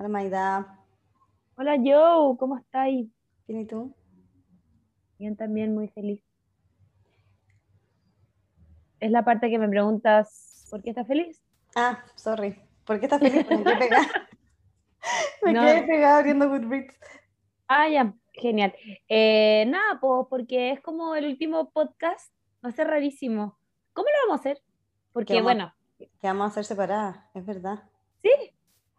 Hola Maida. Hola Joe, ¿cómo estáis? ¿Quién y tú? Bien, también muy feliz. Es la parte que me preguntas, ¿por qué estás feliz? Ah, sorry. ¿Por qué estás feliz? Me quedé pegada. me quedé pegada abriendo Goodreads. Ah, ya, genial. Eh, nada, pues porque es como el último podcast, va a ser rarísimo. ¿Cómo lo vamos a hacer? Porque bueno. Que vamos a hacer separadas, es verdad. Sí.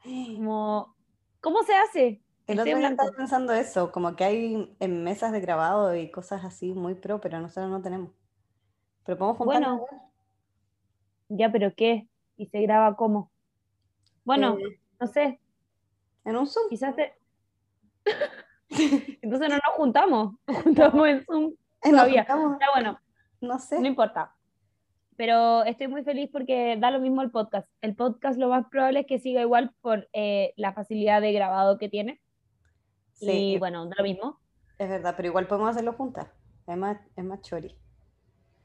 Como, ¿Cómo se hace? El otro día estaba pensando eso, como que hay en mesas de grabado y cosas así muy pro, pero nosotros no tenemos. Pero podemos juntarnos. Bueno, ya, pero ¿qué? ¿Y se graba cómo? Bueno, Eh, no sé, ¿En un Zoom? quizás te... Entonces no nos juntamos, nos juntamos en Zoom Eh, todavía. juntamos, Ya bueno, no no sé. importa. Pero estoy muy feliz porque da lo mismo el podcast. El podcast lo más probable es que siga igual por eh, la facilidad de grabado que tiene. Sí, y es- bueno, da lo mismo. es verdad, pero igual podemos hacerlo juntas. Es más, es más chori.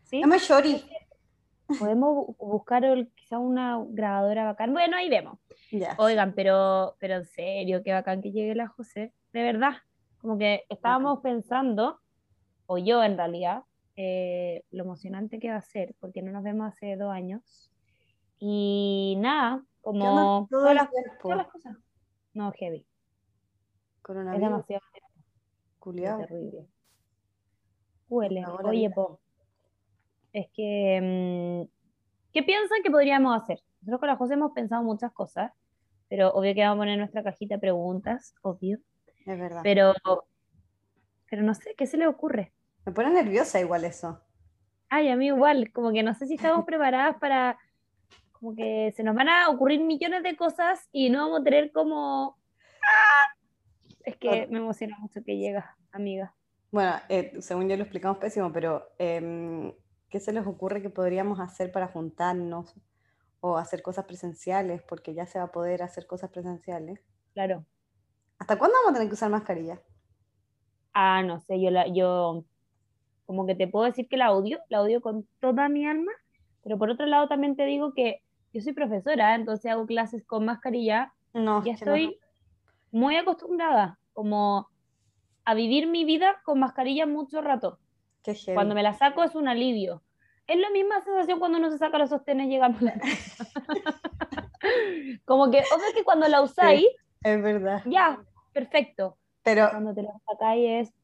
¿sí? Es más chori. Podemos bu- buscar el- quizá una grabadora bacán. Bueno, ahí vemos. Oigan, pero, pero en serio, qué bacán que llegue la José. De verdad. Como que estábamos pensando, o yo en realidad, eh, lo emocionante que va a ser, porque no nos vemos hace dos años. Y nada, ¿Qué onda como todas las, tiempo? todas las cosas. No, heavy. Es Coronavirus, demasiado culiao. terrible. Huele. Oye, po. Es que, mm, ¿qué piensan que podríamos hacer? Nosotros con la José hemos pensado muchas cosas, pero obvio que vamos a poner nuestra cajita de preguntas, obvio. Es verdad. Pero, pero no sé, ¿qué se le ocurre? Me pone nerviosa igual eso. Ay, a mí igual, como que no sé si estamos preparadas para, como que se nos van a ocurrir millones de cosas y no vamos a tener como... Es que me emociona mucho que llega, amiga. Bueno, eh, según yo lo explicamos pésimo, pero em, ¿qué se les ocurre que podríamos hacer para juntarnos o hacer cosas presenciales? Porque ya se va a poder hacer cosas presenciales. Claro. ¿Hasta cuándo vamos a tener que usar mascarilla? Ah, no sé, yo la, yo como que te puedo decir que la odio, la odio con toda mi alma, pero por otro lado también te digo que yo soy profesora, entonces hago clases con mascarilla, No, ya es que no. estoy muy acostumbrada como a vivir mi vida con mascarilla mucho rato. Qué. Cuando me la saco es un alivio. Es la misma sensación cuando uno se saca los sostenes llegando a la casa. Como que, obvio que cuando la usáis, Es verdad. ya, perfecto. Pero, Cuando te la sacáis es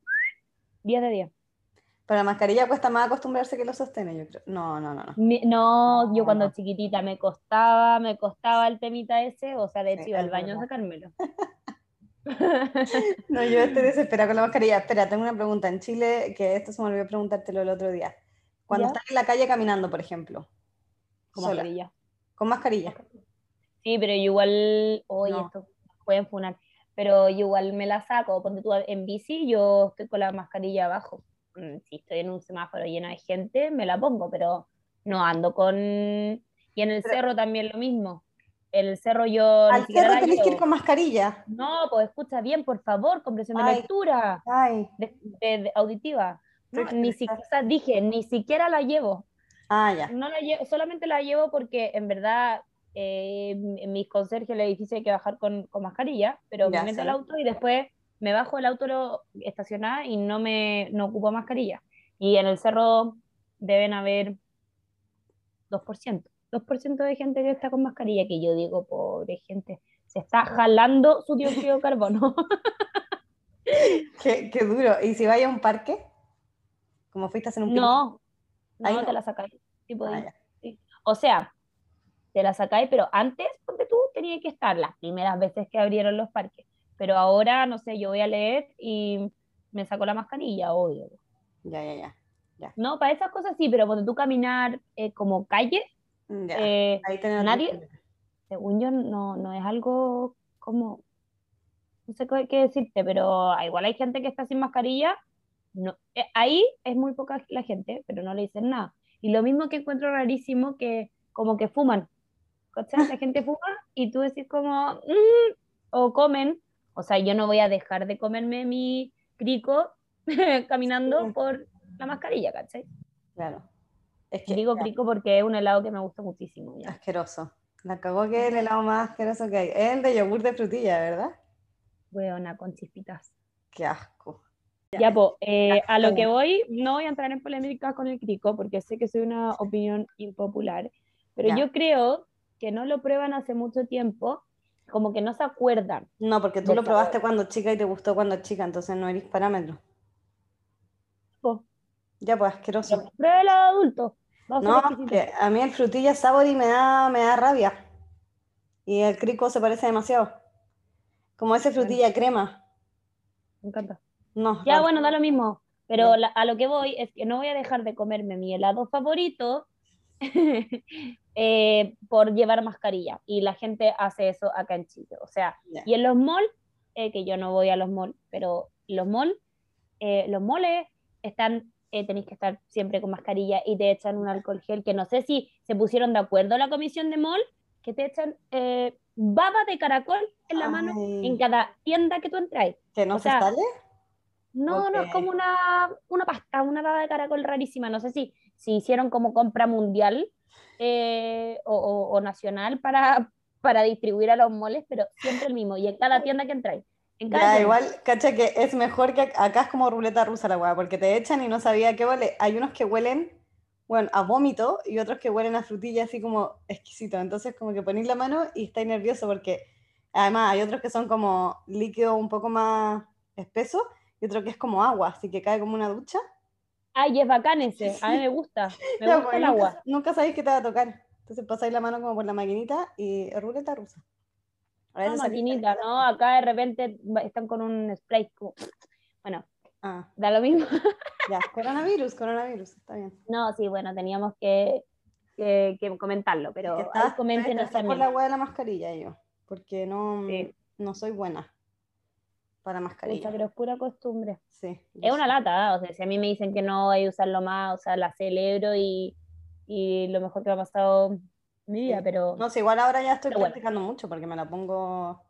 10 de 10. Pero la mascarilla cuesta más acostumbrarse que los sostenes, yo creo. No, no, no, no. Mi- No, yo cuando No. chiquitita me costaba, me costaba el temita ese, o sea, de hecho Sí, iba al baño a sacármelo. No, yo estoy desesperada con la mascarilla. Espera, tengo una pregunta. En Chile, que esto se me olvidó preguntártelo el otro día. Cuando ¿Ya? estás en la calle caminando, por ejemplo, Con sola, mascarilla. con mascarilla. Sí, pero yo igual, No. esto pueden funar, pero yo igual me la saco, ponte tú en bici, yo estoy con la mascarilla abajo. Mm, Si estoy en un semáforo lleno de gente, me la pongo, pero no ando con... Y en el Pero- cerro también lo mismo. El cerro yo Al cerro tenés que ir con mascarilla. No, pues escucha bien, por favor, compresión de lectura. Ay. de, de- de auditiva. No, ni siquiera, dije, ni siquiera la llevo. Ah, ya. No la llevo, solamente la llevo porque en verdad eh, mis conserjes edificio hay que bajar con, con mascarilla, pero Ya, me meto sí. al auto y después me bajo el auto lo- estacionada y no me no ocupo mascarilla. Y en el cerro deben haber 2%. 2% de gente que está con mascarilla, que yo digo, pobre gente, se está jalando su dióxido de carbono. Qué, qué duro. ¿Y si vais a un parque? Como fuiste a hacer un picnic? No, Ahí no, no. te la sacáis. Ah. Sí. O sea, te la sacáis, pero antes, ponte tú, tenía que estar las primeras veces que abrieron los parques. Pero ahora, no sé, yo voy a leer y me saco la mascarilla, obvio. Ya, ya, ya. No, para esas cosas sí, pero ponte tú caminar eh, como calle, Ya. eh, Ahí nadie- según yo, no, no es algo como, no sé qué qué decirte, pero igual hay gente que está sin mascarilla. No, eh, ahí es muy poca la gente, pero no le dicen nada. Y lo mismo que encuentro rarísimo que como que fuman. ¿Cachai? La gente fuma y tú decís como, "Mm", o comen. O sea, yo no voy a dejar de comerme mi crico caminando Sí. por la mascarilla, ¿cachai? Claro. Es que Digo ya, crico porque es un helado que me gusta muchísimo. ya. asqueroso. La cagó que es el helado más asqueroso que hay. Es el de yogur de frutilla, ¿verdad? Weona, con chispitas. Qué asco. Ya, pues, a lo que voy, no voy a entrar en polémica con el crico, porque sé que soy una opinión impopular, pero Ya. yo creo que no lo prueban hace mucho tiempo, como que no se acuerdan. No, porque tú lo probaste sabor. cuando chica y te gustó cuando chica, entonces no eres parámetro. Po, Ya, pues asqueroso. Pruébelo adulto. A No, exquisito. que a mí el frutilla sabori me da, me da rabia. Y el crico se parece demasiado. Como ese frutilla crema. Me encanta. No. Ya, no. bueno, da lo mismo. Pero la- a lo que voy es que no voy a dejar de comerme mi helado favorito eh, por llevar mascarilla. Y la gente hace eso acá en Chile. O sea, Ya. y en los malls, eh, que yo no voy a los malls, pero los malls, eh, los moles están, eh, tenéis que estar siempre con mascarilla y te echan un alcohol gel, que no sé si se pusieron de acuerdo la comisión de mall, que te echan eh, baba de caracol en la mano Ay, en cada tienda que tú entras. ¿Que no o se sea, sale? No, no, es como una, una pasta, una baba de caracol rarísima. No sé si, si hicieron como compra mundial eh, o, o- o nacional para, para distribuir a los moles, pero siempre el mismo. Y en cada tienda que entráis. Ya, igual, cacha que es mejor que ac- acá es como ruleta rusa la weá, porque te echan y no sabía qué huele. Hay unos que huelen, bueno, a vómito y otros que huelen a frutilla así como exquisito. Entonces como que ponéis la mano y estáis nervioso porque además hay otros que son como líquido un poco más espeso y otro que es como agua, así que cae como una ducha. Ay, es bacán ese. A mí me gusta. Me Ya, gusta el nunca, agua. nunca sabéis qué te va a tocar. Entonces pasáis la mano como por la maquinita y es ruleta rusa. A maquinita, ¿no? Acá de repente están con un spray. como- Bueno, Ah, da lo mismo. ya, coronavirus, coronavirus, está bien. No, sí, bueno, teníamos que, que, que comentarlo, pero que ahí estaba coméntenos estoy por la hueá de la mascarilla yo, porque no, Sí. no soy buena para mascarilla. Pucha, pero es pura costumbre. Sí, Es una lata, ¿eh? o sea, si a mí me dicen que no hay que usarlo más, o sea, la celebro y, y lo mejor que me ha pasado mi vida, Sí. pero No sé, igual ahora ya estoy Pero bueno. practicando mucho porque me la pongo.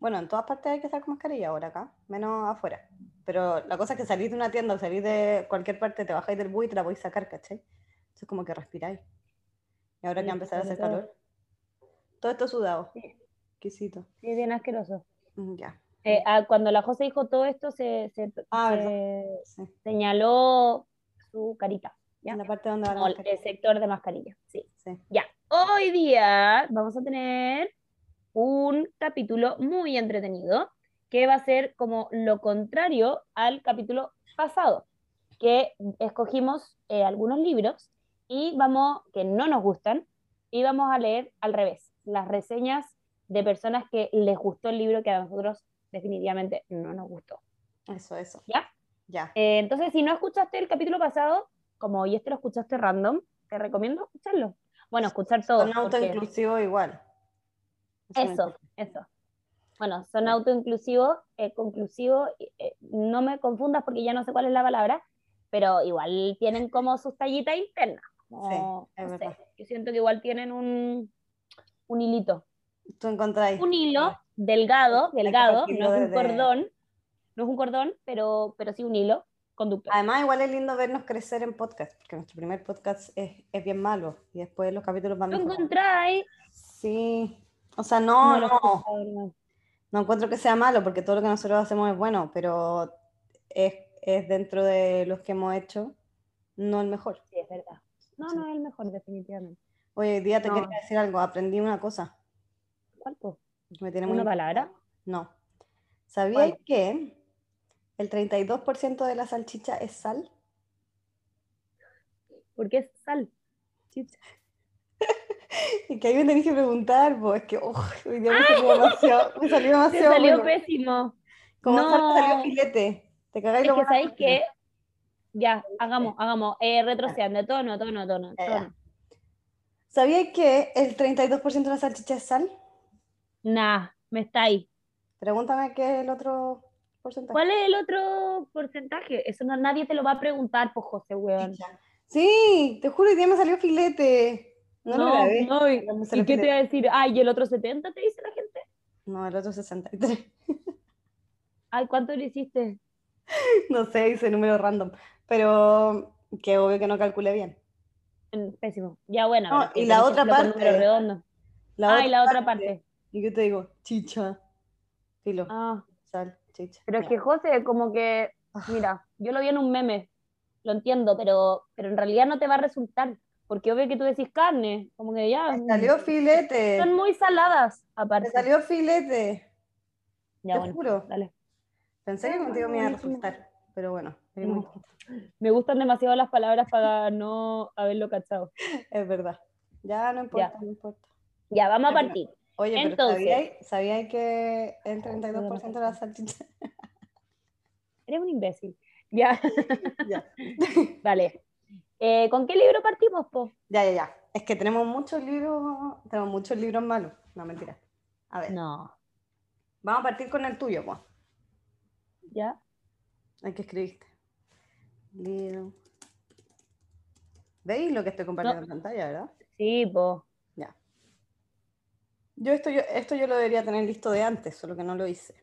Bueno, en todas partes hay que estar con mascarilla ahora acá, menos afuera. Pero la cosa es que salís de una tienda o salís de cualquier parte, te bajáis del bus y te la podéis sacar, ¿cachai? Entonces como que respiráis. Y ahora que Sí, va a empezar a hacer todo. calor. Todo esto sudado. Sí. Exquisito. sí, bien asqueroso. Mm, Ya. Eh, ah, cuando la José dijo todo esto, se, se- Ah, se. Sí. señaló su carita, ¿ya? En la parte donde va la Como el, mascarilla. el sector de mascarilla, sí. Sí. Ya, hoy día vamos a tener un capítulo muy entretenido que va a ser como lo contrario al capítulo pasado, que escogimos eh, algunos libros y vamos, que no nos gustan, y vamos a leer al revés, las reseñas de personas que les gustó el libro que a nosotros definitivamente no nos gustó. Eso, eso. ¿Ya? Ya. Eh, entonces, si no escuchaste el capítulo pasado, como hoy este lo escuchaste random, te recomiendo escucharlo. Bueno, escuchar todo. Son porque- autoinclusivos igual. Eso, eso. Bueno, son autoinclusivos, eh, conclusivos, eh, no me confundas porque ya no sé cuál es la palabra, pero igual tienen como sus tallitas internas. como, es no sé, yo siento que igual tienen un, un hilito. Tú encontráis. Un hilo delgado, delgado, no es un cordón, no es un cordón, pero, pero sí un hilo conductor. Además, igual es lindo vernos crecer en podcast, porque nuestro primer podcast es, es bien malo y después los capítulos van ¿Lo encontráis? Sí. O sea, no, no, no. no encuentro que sea malo, porque todo lo que nosotros hacemos es bueno, pero es, es dentro de los que hemos hecho, no el mejor. Sí, es verdad. No, Sí. no es el mejor, definitivamente. Hoy hoy día te No. quería decir algo, aprendí una cosa. ¿Cuál, po? Me tiene muy ¿Una palabra? No. ¿Sabías ¿Cuál? que el 32% de la salchicha es sal? Porque es sal. Chicha. Y que ahí me tenés que preguntar, pues es que uf, hoy día me salió demasiado, me salió Te demasiado salió bueno. pésimo. Como sal me salió No. filete. Te cagáis lo que sabéis que. Ya, hagamos, hagamos. Eh, retrocediendo, tono, tono, tono, Ya, ya. tono. ¿Sabías que el 32% de la salchicha es sal? Nah, me está ahí. Pregúntame qué es el otro porcentaje. ¿Cuál es el otro porcentaje? Eso no, nadie te lo va a preguntar, pues José, weón. Sí, te juro, hoy día me salió filete. No, lo grabé. no, y, pero me ¿y salió qué te va a decir? Ay, ¿y el otro 70 te dice la gente? No, el otro 63. Ay, ¿cuánto le hiciste? No sé, hice número random. Pero que obvio que no calculé bien. Pésimo. Ya, bueno. No, y la tenés que otra parte- redondos. ah, y la otra parte. Y yo te digo, chicha, filo, Ah, sal, chicha. pero es Ya. que José, como que, mira, yo lo vi en un meme, lo entiendo, pero, pero en realidad no te va a resultar, porque obvio que tú decís carne, como que ya, Me salió filete, son muy saladas, me aparte. salió filete, Ya, te bueno, juro. dale. Pensé que Ya, contigo me iba a resultar, pero bueno, No. muy- Me gustan demasiado las palabras para no haberlo cachado. es verdad. Ya no importa, no importa. Ya, vamos a Ya, partir. Oye, pero Entonces- ¿sabíais sabíais que el 32% de la salchicha? Eres un imbécil. Ya, ya. vale. Eh, ¿Con qué libro partimos, po? ya, ya, ya. Es que tenemos muchos libros, tenemos muchos libros malos. No, mentira. A ver, No. vamos a partir con el tuyo, pues. ¿Ya? Hay que escribiste. Libro. ¿Veis lo que estoy compartiendo en pantalla, verdad? Sí, po. Ya. Yo esto, yo esto yo lo debería tener listo de antes, solo que no lo hice.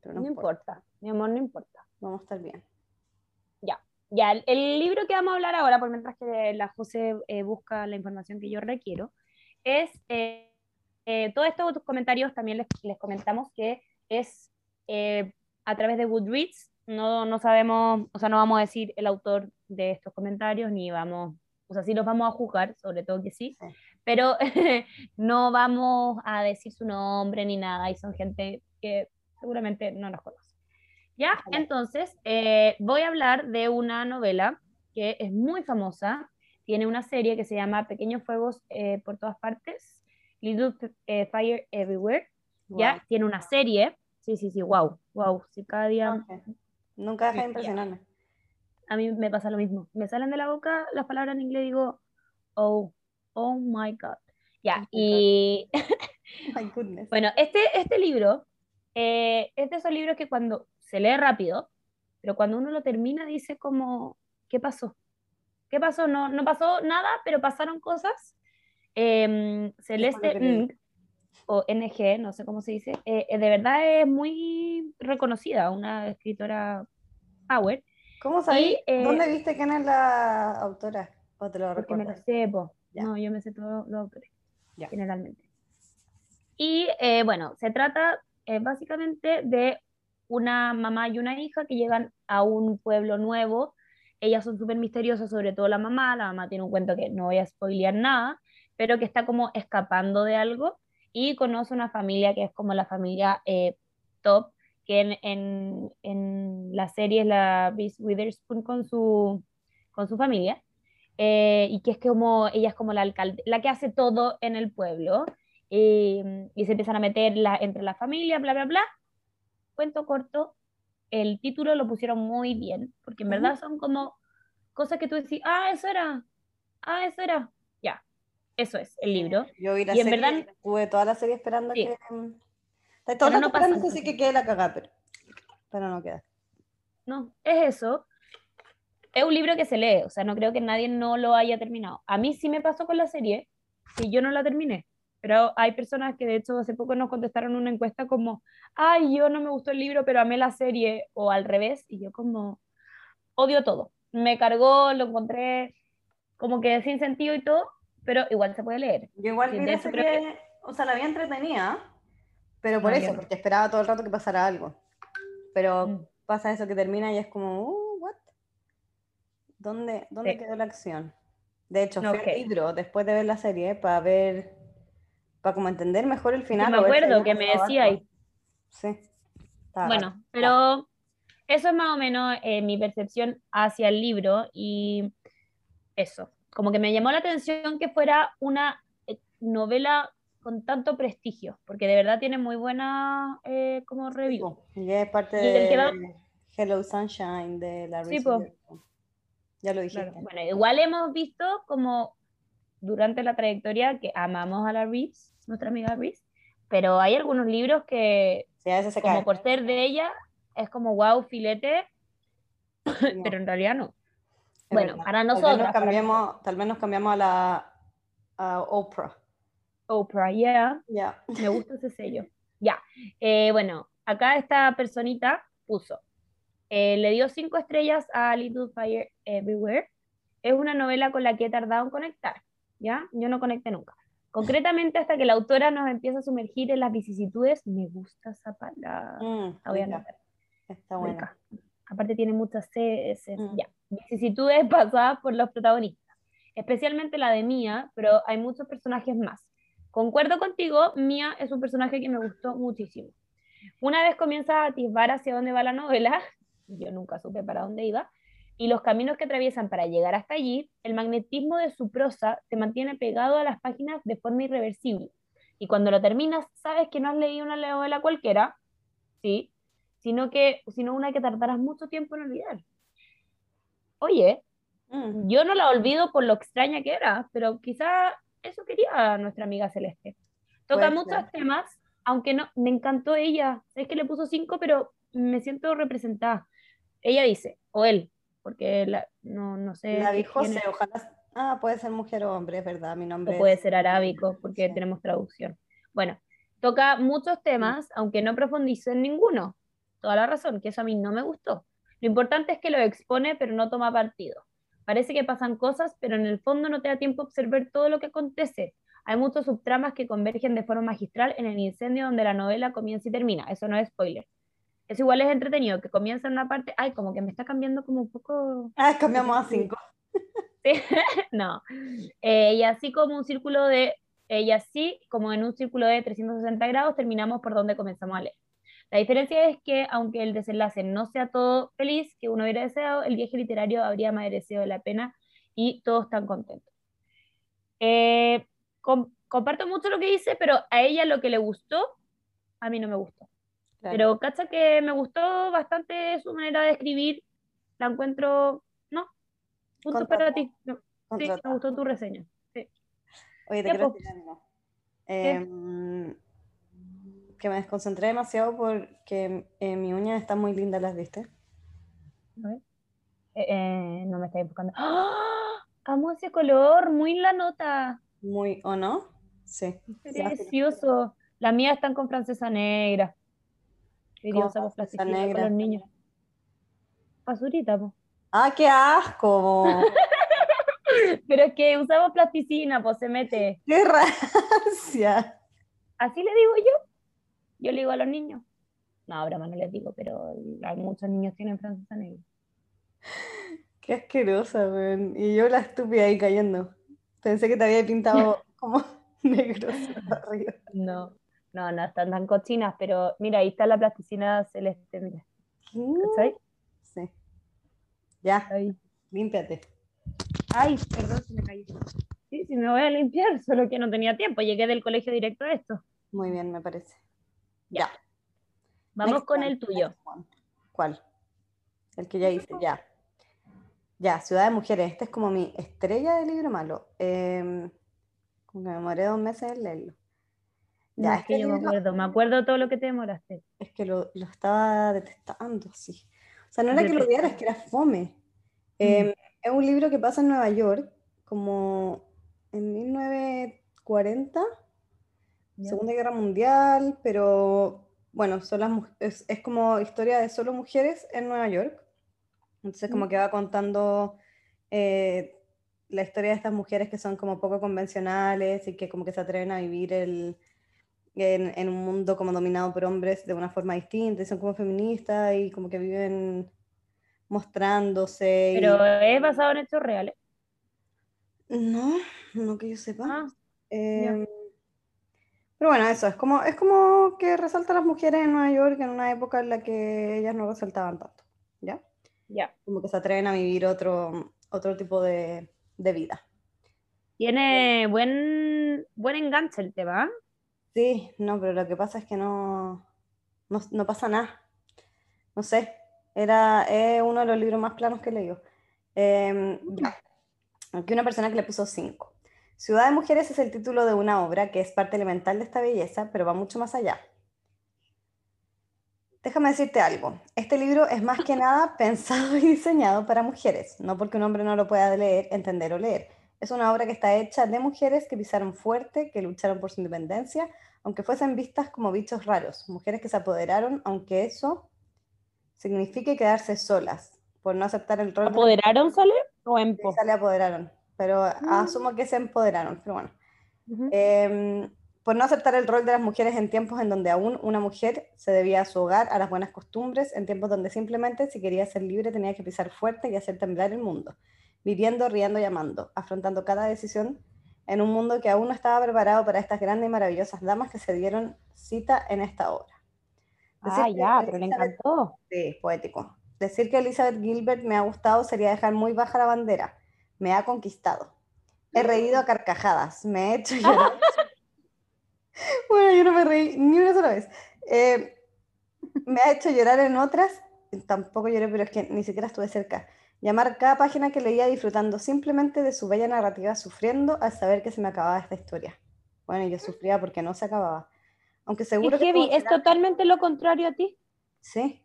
Pero no, No importa. importa, mi amor, no importa. Vamos a estar bien. Ya, el, el libro que vamos a hablar ahora, por mientras que la José eh, busca la información que yo requiero, es eh, eh, todos estos comentarios también les, les comentamos que es eh, a través de Goodreads. No, no sabemos, o sea, no vamos a decir el autor de estos comentarios, ni vamos, o sea, sí los vamos a juzgar, sobre todo que sí, Sí. Pero no vamos a decir su nombre ni nada, y son gente que seguramente no nos conoce. ¿Ya? Entonces, eh, voy a hablar de una novela que es muy famosa, tiene una serie que se llama Pequeños Fuegos eh, por todas partes, Little eh, Fire Everywhere, ¿ya? Guau. Tiene una serie, sí, sí, sí, wow, wow, sí, cada día Ok. Nunca deja de Ya. impresionarme. a mí me pasa lo mismo, me salen de la boca las palabras en inglés y digo, oh, oh my God. Ya, Oh my y My goodness. Bueno, este, este libro eh, es de esos libros que cuando se lee rápido, pero cuando uno lo termina dice como, ¿qué pasó? ¿Qué pasó? No, no pasó nada, pero pasaron cosas. Eh, Celeste leí. Ng, o NG, no sé cómo se dice, eh, eh, de verdad es muy reconocida, una escritora power, ¿Cómo sabéis? eh, ¿Dónde viste quién es la autora? ¿O te lo porque me lo recuerdas? sé, po. Ya. No, yo me sé todos los autores, Ya. generalmente. Y eh, bueno, se trata eh, básicamente de una mamá y una hija que llegan a un pueblo nuevo. Ellas son súper misteriosas, sobre todo la mamá. La mamá tiene un cuento que no voy a spoilear nada, pero que está como escapando de algo y conoce una familia que es como la familia eh, top, que en, en, en la serie es la Reese Witherspoon con su, con su familia. Eh, y que es como, ella es como la alcalde, la que hace todo en el pueblo, y, y se empiezan a meter la, entre la familia, bla, bla, bla. Cuento corto, el título lo pusieron muy bien, porque en verdad son como cosas que tú decís, ah, eso era, ah, eso era, ya, eso es el libro. Yo vi la Y en serie, verdad- estuve toda la serie esperando Sí. que... mm, todo Pero no pasa que quede la cagada, pero... Pero no queda. No, es eso. Es un libro que se lee, o sea, no creo que nadie no lo haya terminado. A mí sí me pasó con la serie, que yo no la terminé, pero hay personas que de hecho hace poco nos contestaron una encuesta como, ay, yo no me gustó el libro, pero amé la serie, o al revés, y yo como, odio todo. Me cargó, lo encontré como que sin sentido y todo, pero igual se puede leer. Yo igual vi serie, o sea, la vi entretenida, pero por No, eso, no. porque esperaba todo el rato que pasara algo. Pero Mm. pasa eso que termina y es como, uh? ¿Dónde, dónde Sí. quedó la acción? De hecho, fui Ok. al libro después de ver la serie para ver, para como entender mejor el final. me ver si acuerdo había que me decía ahí. Sí. Bueno, pero eso es más o menos eh, mi percepción hacia el libro y eso, como que me llamó la atención que fuera una eh, novela con tanto prestigio, porque de verdad tiene muy buena eh, como review. Y es parte Y el de va- Hello Sunshine de la Sí. Ya lo dijiste. Claro, Bueno, igual hemos visto como durante la trayectoria que amamos a la Reeves, nuestra amiga Reeves, pero hay algunos libros que, Sí, a veces se como cae. por ser de ella, es como wow, filete, No, pero en realidad no. es bueno, verdad. para Tal vez nos nosotras, para cambiemos, tal vez nos cambiamos a la a Oprah. Oprah, yeah. Ya. Me gusta ese sello. Ya. Eh, bueno, acá esta personita puso. Eh, le dio cinco estrellas a Little Fire Everywhere. Es una novela con la que he tardado en conectar. ¿Ya? Yo no conecté nunca. Concretamente hasta que la autora nos empieza a sumergir en las vicisitudes, me gusta esa palabra. Mm, La voy a anotar. Está buena. Aparte tiene muchas C, Mm. ya. Vicisitudes pasadas por los protagonistas, especialmente la de Mía, pero hay muchos personajes más. Concuerdo contigo, Mía es un personaje que me gustó muchísimo. Una vez comienza a atisbar hacia dónde va la novela, yo nunca supe para dónde iba, y los caminos que atraviesan para llegar hasta allí, el magnetismo de su prosa te mantiene pegado a las páginas de forma irreversible. Y cuando lo terminas, sabes que no has leído una novela cualquiera, ¿sí? Sino, que, sino una que tardarás mucho tiempo en olvidar. Oye, Mm, yo no la olvido por lo extraña que era, pero quizá eso quería nuestra amiga Celeste. Toca Puede muchos temas, aunque no, me encantó ella. Es que le puso cinco, pero me siento representada. Ella dice, o él, porque la- no, no sé. La qué José, ojalá. Ah, puede ser mujer o hombre, es verdad. Mi nombre o puede es- ser arábico, porque Sí. tenemos traducción. Bueno, toca muchos temas, aunque no profundice en ninguno. Toda la razón, que eso a mí no me gustó. Lo importante es que lo expone, pero no toma partido. Parece que pasan cosas, pero en el fondo no te da tiempo a observar todo lo que acontece. Hay muchos subtramas que convergen de forma magistral en el incendio donde la novela comienza y termina. Eso no es spoiler. Eso igual es entretenido, que comienza en una parte, ay, como que me está cambiando como un poco... Ah, cambiamos a cinco. Sí, no. Eh, y así como un círculo de, eh, y así como en un círculo de 360 grados, terminamos por donde comenzamos a leer. La diferencia es que, aunque el desenlace no sea todo feliz que uno hubiera deseado, el viaje literario habría merecido la pena y todos están contentos. Eh, com- comparto mucho lo que dice, pero a ella lo que le gustó, a mí no me gustó. Claro. Pero cacha que me gustó bastante su manera de escribir. La encuentro, no, punto para ti. No, sí, me gustó tu reseña. Oye, te quiero decir algo. Em, que me desconcentré demasiado porque eh, mi uña está muy linda, ¿las viste? Eh, eh, no me estáis buscando. ¡Ah! Amo ese color, muy la nota. Muy, ¿o no? Sí. Precioso. Las mías están con francesa negra. Y ¿Cómo yo usamos plasticina con los niños. Basurita, po. ¡Ah, qué asco! Pero es que usamos plasticina, pues se mete. ¡Qué racia! Así le digo yo. Yo le digo a los niños. No, broma, no les digo, pero hay muchos niños tienen francesa negra. ¡Qué asquerosa, weón! Y yo la estúpida ahí cayendo. Pensé que te había pintado como negro. No, no, no están tan cochinas, pero mira, ahí está la plasticina celeste, mira. ¿Cachai? Sí. Ya, Ahí. límpiate. Ay, perdón, se me cayó. Sí, sí, me voy a limpiar, solo que no tenía tiempo. Llegué del colegio directo a esto. Muy bien, me parece. Ya. Vamos Next con one, el tuyo. ¿Cuál? El que ya hice, ya. Ya, Ciudad de Mujeres. Este es como mi estrella de libro malo. Eh, como que me demoré dos meses en leerlo. Ya, No, es que yo me acuerdo, me acuerdo todo lo que te demoraste. Es que lo, lo estaba detestando, sí. O sea, no era que lo odiara, es que era fome. Eh, es un libro que pasa en Nueva York, como en 1940, Ya. Segunda Guerra Mundial, pero bueno, son las, es, es como historia de solo mujeres en Nueva York. Entonces como Mm. que va contando eh, la historia de estas mujeres que son como poco convencionales y que como que se atreven a vivir el, en, en un mundo como dominado por hombres de una forma distinta y son como feministas y como que viven mostrándose. y- Pero es basado en hechos reales. No, no que yo sepa. Ah, Em, pero bueno, eso, es como, es como que resalta a las mujeres en Nueva York en una época en la que ellas no resaltaban tanto, ¿ya? ya. Como que se atreven a vivir otro, otro tipo de, de vida. Tiene buen, buen enganche el tema. ¿ah? Sí, no, pero lo que pasa es que no, no, pasa nada. No sé, era uno de los libros más planos que he. Em. Aquí una persona que le puso 5. Ciudad de Mujeres es el título de una obra que es parte elemental de esta belleza, pero va mucho más allá. Déjame decirte algo. Este libro es más que nada pensado y diseñado para mujeres, no porque un hombre no lo pueda leer, entender o leer. Es una obra que está hecha de mujeres que pisaron fuerte, que lucharon por su independencia, aunque fuesen vistas como bichos raros, mujeres que se apoderaron, aunque eso signifique quedarse solas, por no aceptar el rol de ¿Apoderaron, sale? ¿O empo? sale apoderaron, pero Mm. asumo que se empoderaron, pero bueno. Em, por no aceptar el rol de las mujeres en tiempos en donde aún una mujer se debía a su hogar, a las buenas costumbres, en tiempos donde simplemente si quería ser libre tenía que pisar fuerte y hacer temblar el mundo, viviendo, riendo y amando, afrontando cada decisión en un mundo que aún no estaba preparado para estas grandes y maravillosas damas que se dieron cita en esta obra. ah, ya, pero le encantó. Sí, poético. Decir que Elizabeth Gilbert me ha gustado sería dejar muy baja la bandera. Me ha conquistado. He reído a carcajadas. Me he hecho llorar. bueno, yo no me reí ni una sola vez. Eh, me ha hecho llorar en otras. Tampoco lloré, pero es que ni siquiera estuve cerca. Llamar cada página que leía disfrutando simplemente de su bella narrativa, sufriendo al saber que se me acababa esta historia. Bueno, yo sufría porque no se acababa. Aunque seguro que. ¿Es totalmente lo contrario a ti? Sí.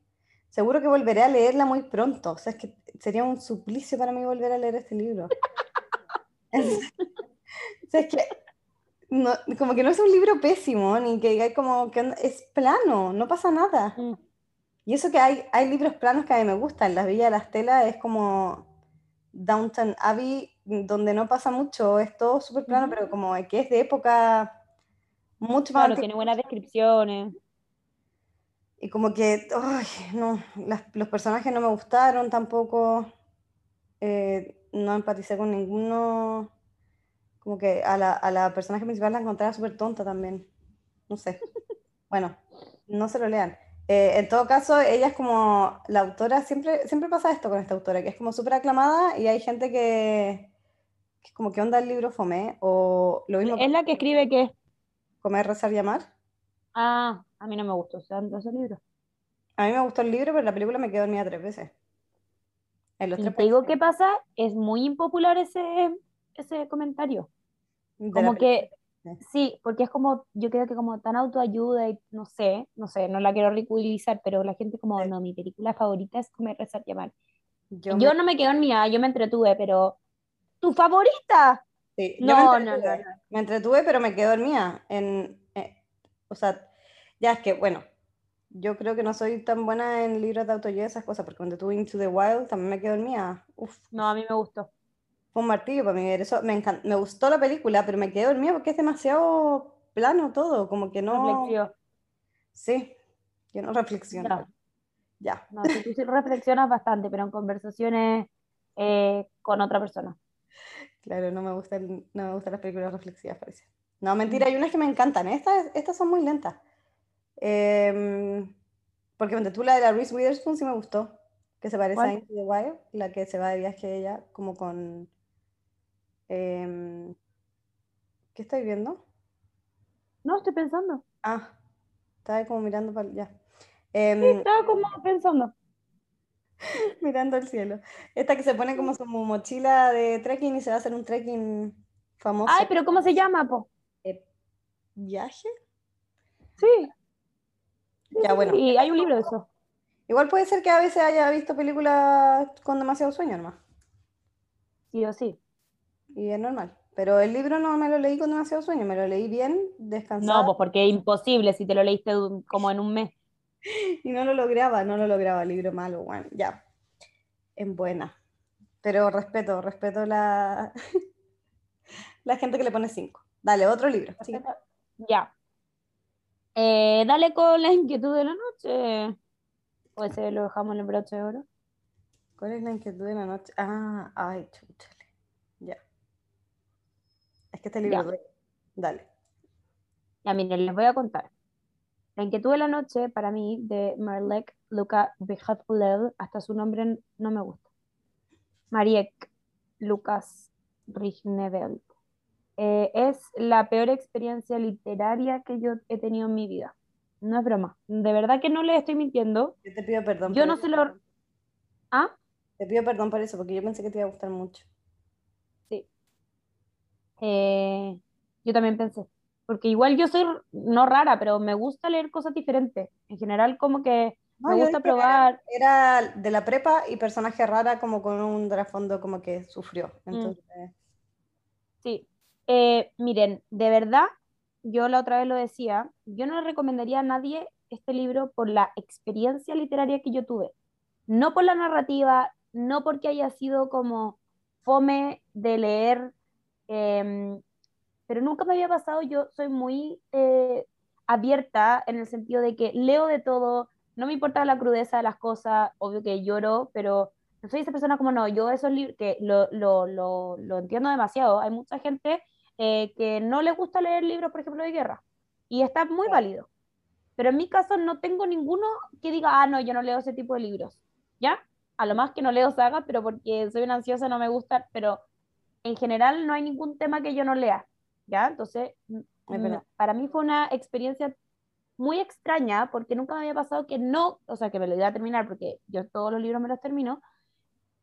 Seguro que volveré a leerla muy pronto. O sea, es que sería un suplicio para mí volver a leer este libro. o sea, es que no, como que no es un libro pésimo, ni que diga como que es plano, no pasa nada. Mm. Y eso que hay, hay libros planos que a mí me gustan. La Villa de las Telas es como Downton Abbey, donde no pasa mucho, es todo súper plano, pero como que es de época mucho más. Claro, tiene buenas descripciones. Y como que, ay, no, los personajes no me gustaron tampoco. Eh, no empaticé con ninguno como que a la, a la personaje principal la encontraba súper tonta también. No sé. Bueno, no se lo lean. Eh, en todo caso, ella es como la autora, siempre, siempre pasa esto con esta autora, que es como súper aclamada y hay gente que, que como que onda el libro fome, o lo mismo. ¿Es la que escribe qué? Comer, rezar y amar. Ah, a mí no me gustó tanto ese libro. A mí me gustó el libro, pero la película me quedó dormida tres veces. En los y te digo qué pasa, es muy impopular ese, ese comentario. Como que, sí, porque es como, yo creo que como tan autoayuda y no sé, no sé, no la quiero ridiculizar, pero la gente como, no, mi película favorita es Comer, Rezar, Llamar. Yo, yo no me quedo en mía, yo me entretuve, pero ¿tu favorita? Sí, no, no, no, Me entretuve, pero me quedo dormida. En, eh, o sea, ya es que, bueno, yo creo que no soy tan buena en libros de autoayuda y esas cosas, porque cuando tuve Into the Wild también me quedo dormida. Uf. No, a mí me gustó fue un martillo para mí eso. Me, me gustó la película, pero me quedé dormida porque es demasiado plano todo, como que no... Reflexión. Sí, que no reflexiona. Ya. No, tú sí reflexionas bastante, pero en conversaciones eh, con otra persona. Claro, no me, gusta no me gustan las películas reflexivas, parece. No, mentira, hay unas que me encantan. Estas, estas son muy lentas. Eh, porque tú la de la Reese Witherspoon sí me gustó, que se parece a Into the Wild, la que se va de viaje ella como con Em, ¿Qué estáis viendo? No, estoy pensando. Ah, estaba como mirando para ya. Em, estaba como pensando. mirando el cielo. Esta que se pone como su mochila de trekking y se va a hacer un trekking famoso. Ay, pero ¿cómo se llama, po? Eh, ¿Viaje? Sí. Ya, bueno. Y hay un libro de eso. Igual puede ser que a veces haya visto películas con demasiado sueño, nomás. Sí o sí y es normal. Pero el libro no me lo leí con demasiado sueño, me lo leí bien, descansado. No, pues porque es imposible si te lo leíste como en un mes. y no lo lograba, no lo lograba, libro malo, bueno, ya. En buena. Pero respeto, respeto la, la gente que le pone cinco. Dale, otro libro. Ya. Eh, dale con la inquietud de la noche. O ese lo dejamos en el broche de oro. ¿Cuál es la inquietud de la noche? Ah, ay, chúchale. Ya. Que este libro. Dale. Ya, miren, les voy a contar. La inquietud de la noche, para mí, de Marlek Luca Bijatlev, hasta su nombre no me gusta. Mariek Lucas Rigneveld. Eh, es la peor experiencia literaria que yo he tenido en mi vida. No es broma. De verdad que no le estoy mintiendo. Yo te pido perdón. Yo no se lo. ¿Ah? Te pido perdón por eso, porque yo pensé que te iba a gustar mucho. Eh, yo también pensé, porque igual yo soy no rara, pero me gusta leer cosas diferentes. En general, como que me gusta probar. Era, de la prepa y personaje rara, como con un trasfondo como que sufrió. Mm. Entonces... Sí. Eh, miren, de verdad, yo la otra vez lo decía, yo no le recomendaría a nadie este libro por la experiencia literaria que yo tuve. No por la narrativa, no porque haya sido como fome de leer Em, pero nunca me había pasado, yo soy muy eh, abierta en el sentido de que leo de todo, no me importa la crudeza de las cosas, obvio que lloro, pero no soy esa persona como no, yo esos libros que lo, lo, lo, lo, entiendo demasiado, hay mucha gente eh, que no le gusta leer libros, por ejemplo, de guerra, y está muy válido. Pero en mi caso no tengo ninguno que diga, ah, no, yo no leo ese tipo de libros, ¿ya? A lo más que no leo sagas, pero porque soy una ansiosa no me gusta, pero en general no hay ningún tema que yo no lea, ¿ya? Entonces, para mí fue una experiencia muy extraña porque nunca me había pasado que no, o sea, que me lo iba a terminar porque yo todos los libros me los termino,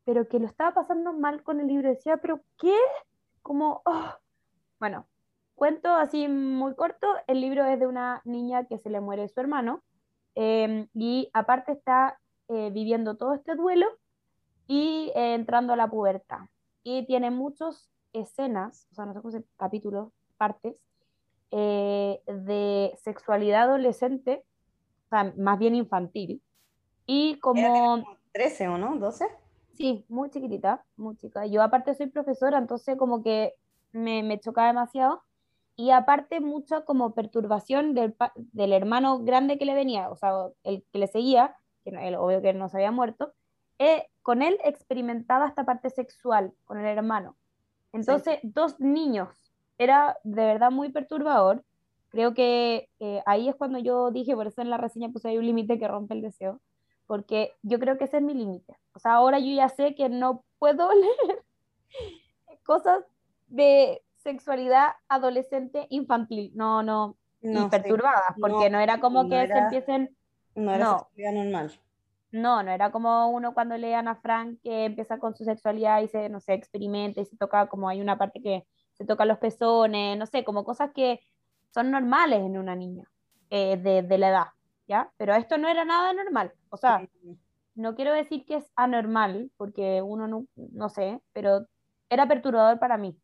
pero que lo estaba pasando mal con el libro. Decía, pero ¿qué? Como, oh". bueno, cuento así muy corto, el libro es de una niña que se le muere su hermano em, y aparte está eh, viviendo todo este duelo y eh, entrando a la pubertad. Y tiene muchas escenas, o sea, no sé cómo se capítulos, partes, eh, de sexualidad adolescente, o sea, más bien infantil. Y como... 13 o no, 12. Sí, muy chiquitita, muy chica. Yo aparte soy profesora, entonces como que me, me choca demasiado. Y aparte mucho como perturbación del, del, hermano grande que le venía, o sea, el que le seguía, que el, obvio que no se había muerto, eh, con él experimentaba esta parte sexual, con el hermano. Entonces, dos niños era de verdad muy perturbador. Creo que eh, ahí es cuando yo dije, por eso en la reseña puse ahí un límite que rompe el deseo, porque yo creo que ese es mi límite. O sea, ahora yo ya sé que no puedo leer cosas de sexualidad adolescente infantil, no, no, no perturbadas, porque no, era como que se empiecen... No era sexualidad normal. No, no era como uno cuando lean a Frank que empieza con su sexualidad y se, no sé, experimenta y se toca como hay una parte que se toca los pezones, no sé, como cosas que son normales en una niña eh, de, la edad, ¿ya? Pero esto no era nada normal, o sea, no quiero decir que es anormal, porque uno no, no sé, pero era perturbador para mí,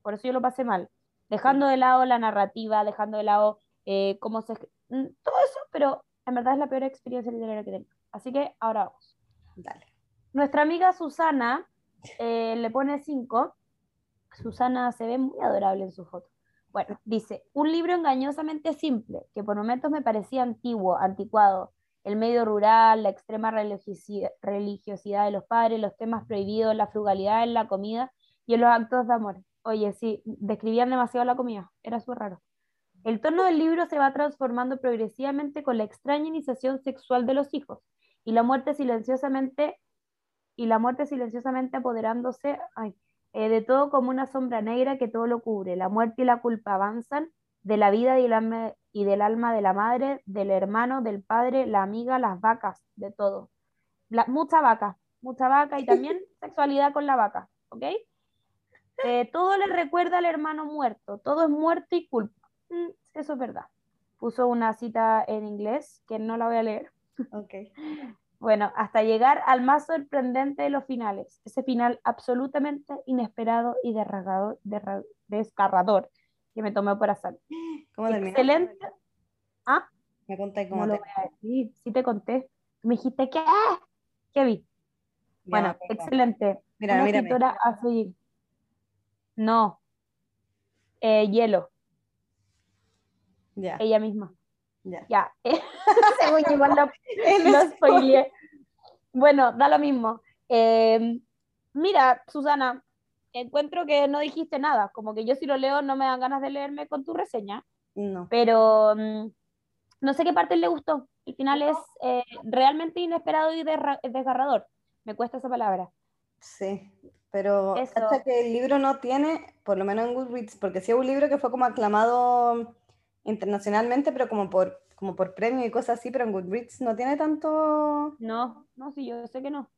por eso yo lo pasé mal, dejando de lado la narrativa, dejando de lado eh, cómo se... Mm, todo eso, pero en verdad es la peor experiencia literaria que tengo. Así que ahora vamos. Dale. Nuestra amiga Susana eh, le pone 5 Susana se ve muy adorable en su foto. Bueno, dice, un libro engañosamente simple, que por momentos me parecía antiguo, anticuado, el medio rural, la extrema religiosidad de los padres, los temas prohibidos, la frugalidad en la comida y en los actos de amor. Oye, sí, describían demasiado la comida, era súper raro. El tono del libro se va transformando progresivamente con la extraña iniciación sexual de los hijos y la muerte silenciosamente y la muerte silenciosamente apoderándose, ay, eh, de todo como una sombra negra que todo lo cubre. La muerte y la culpa avanzan de la vida y, y del alma de la madre, del hermano, del padre, la amiga, las vacas, de todo. mucha vaca, mucha vaca y también sexualidad con la vaca, ¿ok? Eh, todo le recuerda al hermano muerto, todo es muerte y culpa. Mm, eso es verdad. Puso una cita en inglés que no la voy a leer. Ok. Bueno, hasta llegar al más sorprendente de los finales, ese final absolutamente inesperado y desgarrador que me tomé por azar. ¿Cómo Excelente. ¿Ah? Me conté cómo. No lo voy a decir, sí te conté. Me dijiste que ¿qué vi? bueno, excelente. Mira, Una mira. escritora a seguir. No. Eh, hielo. Ya. Ella misma. Ya. Ya. Según igual lo, lo Bueno, da lo mismo. Eh, mira, Susana, encuentro que no dijiste nada. Como que yo si lo leo no me dan ganas de leerme con tu reseña. No. Pero mm, no sé qué parte le gustó. El final es eh, realmente inesperado y desgarrador. Me cuesta esa palabra. Sí, pero hasta que el libro no tiene, por lo menos en Goodreads, porque sí es un libro que fue como aclamado internacionalmente, pero como por, como por premio y cosas así, pero en Goodreads no tiene tanto... No, no, sí, yo sé que no.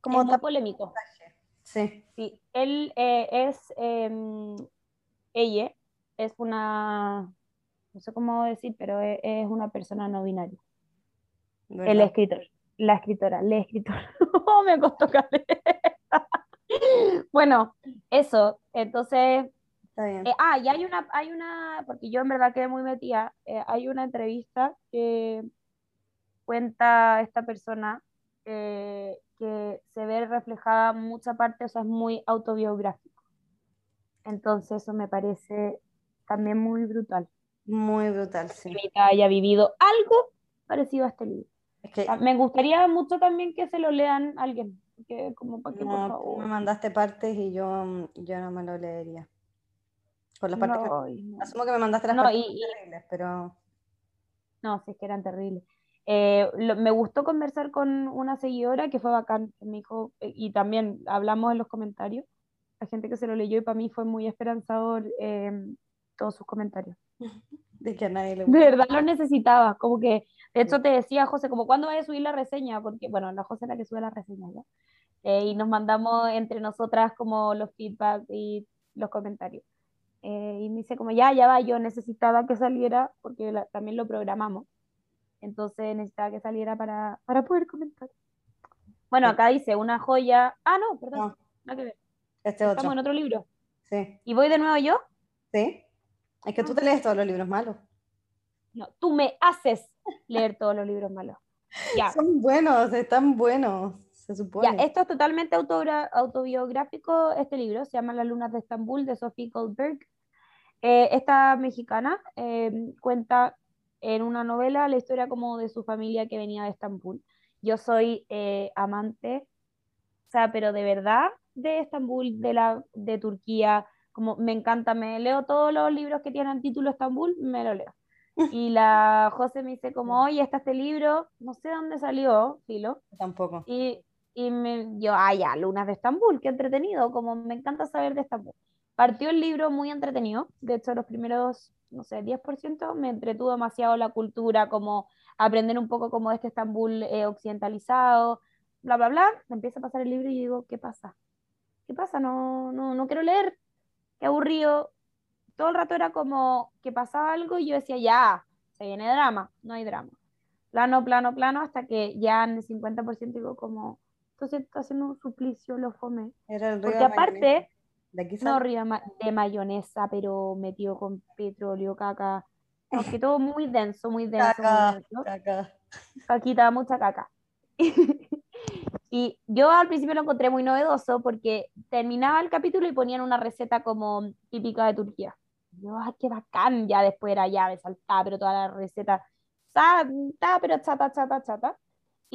Como es muy polémico. Sí. Sí, él eh, es, em, ella es una, no sé cómo decir, pero e, es, una persona no binaria. El escritor, la escritora, la escritora. oh, me costó caer. bueno, eso, entonces eh, ah, y hay una, hay una, porque yo en verdad quedé muy metida, eh, hay una entrevista que cuenta esta persona eh, que se ve reflejada mucha parte, o sea, es muy autobiográfico. Entonces eso me parece también muy brutal. Muy brutal, sí. Que haya vivido algo parecido a este libro. Es que Ah, Me gustaría mucho también que se lo lean a alguien, que como para que por no, favor. me mandaste partes y yo, yo no me lo leería. Por las partes que- No, no. Asumo que me mandaste las No, partes y- terribles, pero No, sí, es que eran terribles. Eh, lo- me gustó conversar con una seguidora que fue bacán, que me dijo, eh, y también hablamos en los comentarios, la gente que se lo leyó y para mí fue muy esperanzador eh, todos sus comentarios. de que a nadie le De gusta. verdad lo necesitaba, como que, de hecho te decía José, como cuándo vas a subir la reseña, porque, bueno, la José es la que sube la reseña, ¿ya? Eh, y nos mandamos entre nosotras como los feedback y los comentarios. Eh, y me dice como, ya, ya va, yo necesitaba que saliera, porque la- también lo programamos. Entonces necesitaba que saliera para, para poder comentar. Bueno, acá dice una joya. Ah, no, perdón, No, nada que ver. este Estamos otro. en otro libro. Sí, ¿Y voy de nuevo yo? sí. Es que tú te lees todos los libros malos. No, tú me haces leer todos los libros malos. Ya. Son buenos, están buenos, se supone. Ya, esto es totalmente autobiográfico, este libro, se llama Las lunas de Estambul, de Sophie Goldberg. Eh, esta mexicana eh, cuenta en una novela la historia como de su familia que venía de Estambul. Yo soy eh, amante, o sea, pero de verdad, de Estambul, de, la, de Turquía, como me encanta, me leo todos los libros que tienen título Estambul, me lo leo. Y la José me dice como, oye, está este libro, no sé dónde salió, filo, Tampoco. y, y me, yo, ah, ya, Lunas de Estambul, qué entretenido, como me encanta saber de Estambul. Partió el libro muy entretenido, de hecho los primeros, no sé, 10% me entretuvo demasiado la cultura, como aprender un poco como este Estambul eh, occidentalizado, bla, bla, bla. Me empieza a pasar el libro y digo, ¿qué pasa? ¿Qué pasa? No, no, no quiero leer, qué aburrido. Todo el rato era como que pasaba algo y yo decía, ya, se viene drama, no hay drama plano, plano, plano, hasta que ya en el 50% digo como, entonces está haciendo un suplicio, lo fome. Era el río Porque aparte, De aquí no río de ma- de mayonesa, pero metido con petróleo, caca. No, que todo muy denso, muy denso, muy Caca, denso. caca. Caquita, mucha caca. Y yo al principio lo encontré muy novedoso porque terminaba el capítulo y ponían una receta como típica de Turquía. Yo, ¡ay, qué bacán! Ya después era ya, me saltaba, pero toda la receta, santa, pero chata, chata, chata.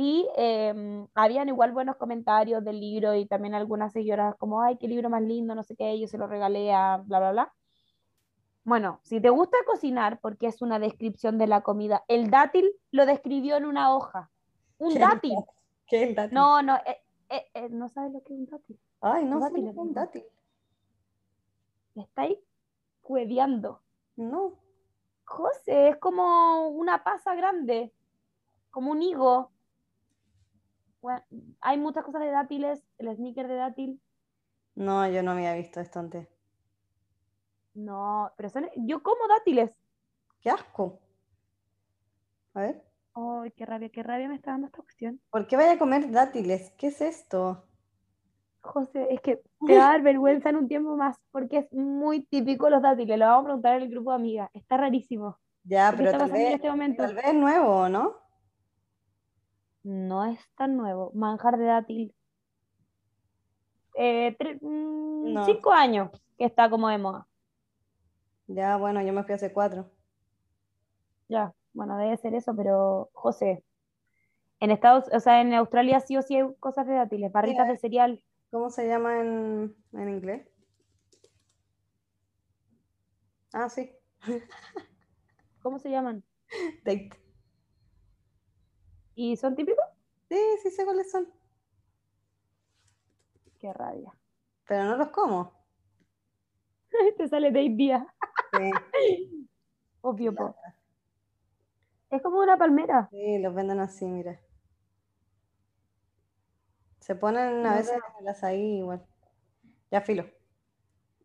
Y eh, habían igual buenos comentarios del libro y también algunas seguidoras como, ay, qué libro más lindo, no sé qué, yo se lo regalé a bla, bla, bla. Bueno, si te gusta cocinar, porque es una descripción de la comida, el dátil lo describió en una hoja. Un ¿Qué dátil. ¿Qué es el dátil? No, no, eh, eh, eh, no sabes lo que es un dátil. Ay, no sé lo que es un dátil. Me estáis cueveando. No. José, es como una pasa grande, como un higo. Bueno, hay muchas cosas de dátiles, el sneaker de dátil. No, yo no había visto esto antes. No, pero son, yo como dátiles. Qué asco. A ver. Ay, qué rabia, qué rabia me está dando esta cuestión. ¿Por qué vaya a comer dátiles? ¿Qué es esto? José, es que te va a dar vergüenza en un tiempo más, porque es muy típico los dátiles. Lo vamos a preguntar en el grupo de amigas. Está rarísimo. Ya, ¿Qué pero tal en vez, este momento? tal vez nuevo, ¿no? No es tan nuevo. Manjar de dátil. Eh, mm, No. Cinco años que está como de moda. Ya, bueno, yo me fui hace cuatro. Ya, bueno, debe ser eso, pero José, en Estados, o sea, en Australia sí o sí hay cosas de dátiles, barritas de cereal. ¿Cómo se llama en, en inglés? Ah, sí. ¿Cómo se llaman? Date. ¿Y son típicos? Sí, sí sé cuáles son. Qué rabia. Pero no los como. Te sale date día. Sí, Obvio, po. Es como una palmera. sí, los venden así, mira. Se ponen a No veces en el azaí igual. Ya filo.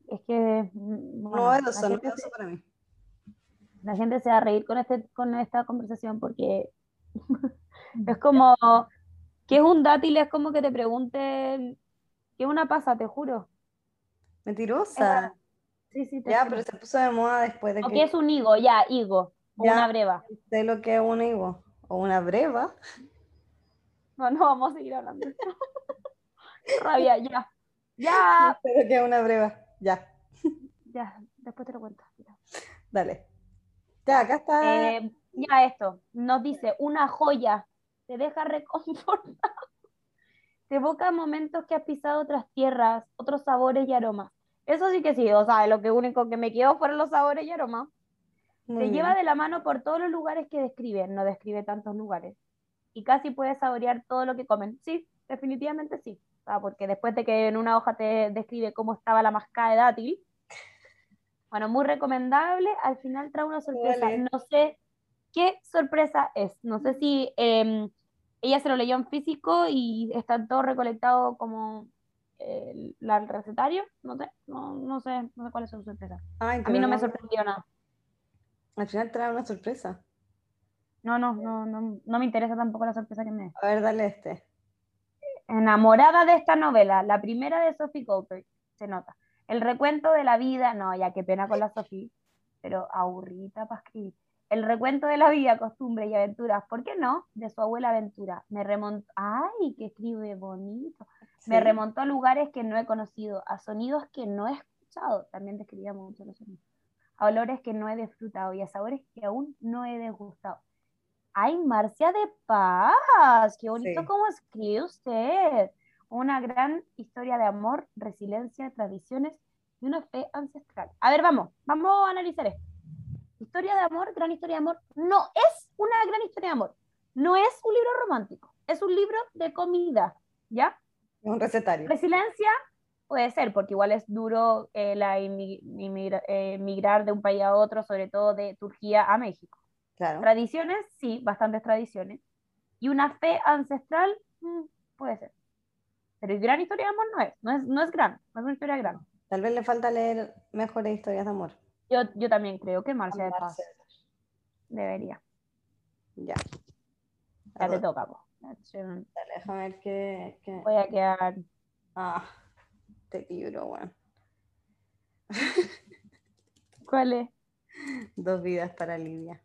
Es que mm, bueno, Novedoso, novedoso se, para mí. la gente se va a reír con, este, con esta conversación porque es como que es un dátil, es como que te pregunten que es una pasa, te juro. Mentirosa. Sí, sí, te Ya, juro. pero se puso de moda después de O que es un higo, ya, higo, o Ya. una breva. sé lo que es un higo o una breva. No, no vamos a seguir hablando. Qué Rabia, ya. Ya, Sé lo que es una breva. Ya. ya, después te lo cuento. ya. Dale. Ya, acá está. Eh, ya esto, nos dice, una joya, te deja reconfortado. Te evoca momentos que has pisado otras tierras, otros sabores y aromas. Eso sí que sí, o sea, lo que único que me quedó fueron los sabores y aromas. Muy Te bien. lleva de la mano por todos los lugares que describe, no describe tantos lugares. Y casi puedes saborear todo lo que comen. Sí, definitivamente sí. O sea, porque después de que en una hoja te describe cómo estaba la mascada de dátil, bueno, muy recomendable, al final trae una sorpresa. Vale. No sé qué sorpresa es. No sé si eh, ella se lo leyó en físico y está todo recolectado como eh, la- el recetario. No sé, no, no sé, no sé cuál es su sorpresa. Ay, A mí no me sorprendió nada. Al final trae una sorpresa. No, no, no, no, no me interesa tampoco la sorpresa que me des. A ver, dale este. Enamorada de esta novela, la primera de Sophie Goldberg, se nota. El recuento de la vida, no, ya qué pena con la Sophie, pero aburrida para escribir. El recuento de la vida, costumbres y aventuras, ¿por qué no? De su abuela Aventura. Me remontó, ay, que escribe bonito. Me remontó a lugares que no he conocido, a sonidos que no he escuchado, también describía mucho los sonidos, a olores que no he disfrutado y a sabores que aún no he degustado. ¡Ay, Marcia de Paz! ¡Qué bonito Sí. cómo escribe usted! Una gran historia de amor, resiliencia, tradiciones y una fe ancestral. A ver, vamos, vamos a analizar esto. Historia de amor, gran historia de amor, no es una gran historia de amor. No es un libro romántico, es un libro de comida, ¿ya? Un recetario. Resiliencia puede ser, porque igual es duro eh, la inmi- inmigra- eh, migrar de un país a otro, sobre todo de Turquía a México. Claro. Tradiciones, sí, bastantes tradiciones. Y una fe ancestral, mm, puede ser. Pero gran historia de amor no es, no es, no es gran, no es una historia gran. Tal vez le falta leer mejores historias de amor. Yo, yo también creo que Marcia de Paz debería. Ya. Ya te toca, po. Dale, déjame ver qué. qué- Voy a quedar. Ah, este libro, bueno. ¿Cuál es? Dos vidas para Lidia.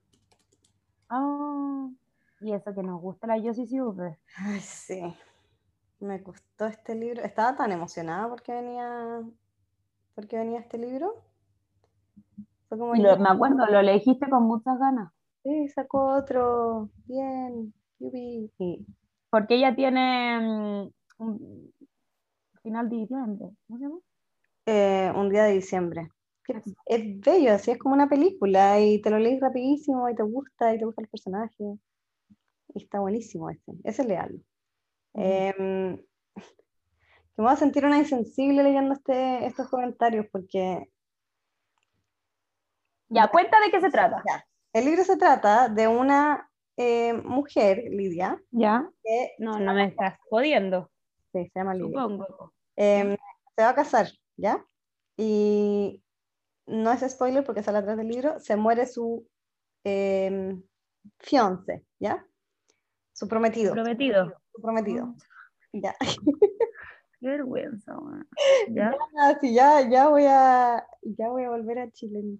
Ah, y eso que nos gusta la Josie Silver. Ay, sí. Me gustó este libro. Estaba tan emocionada porque venía, porque venía este libro. Fue como, lo- me acuerdo, lo elegiste con muchas ganas. sí, sacó otro. Bien. yupi. Y Porque ella tiene mm, un final de diciembre. ¿Cómo se llama? eh, un día de diciembre. Es bello, así es como una película y te lo lees rapidísimo y te gusta y te gusta el personaje. Y está buenísimo ese. Ese leal. Ujú. Em, que me voy a sentir una insensible leyendo este, estos comentarios porque Ya, cuenta de qué se trata. Ya. el libro se trata de una eh, mujer, Lidia, ¿Ya? que No, no me estás jodiendo, sí, se llama Lidia. supongo. Em, se va a casar, ¿ya? Y no es spoiler porque sale atrás del libro, se muere su em, fiance, ¿ya? Su prometido, Prometido. su prometido, ya. Qué vergüenza, weón. ¿Ya? Ah, sí, ya, ya voy a, ya voy a volver a Chile.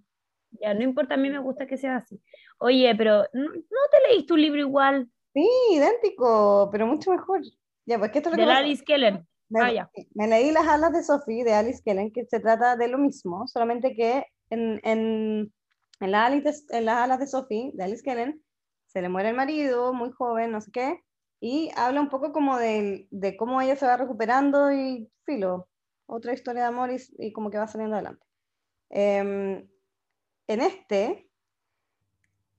Ya, no importa, a mí me gusta que sea así. Oye, pero ¿no, te leíste un libro igual Sí, idéntico, pero mucho mejor. Ya, pues esto es lo de que pasa. Alice Kellen? Me, Ah, ya. me leí Las alas de Sophie de Alice Kellen, que se trata de lo mismo, solamente que en, en, en, las alas de, en las alas de Sophie, de Alice Kellen, se le muere el marido, muy joven, no sé qué, y habla un poco como de, de cómo ella se va recuperando y filo, otra historia de amor y, y como que va saliendo adelante. Em, en este,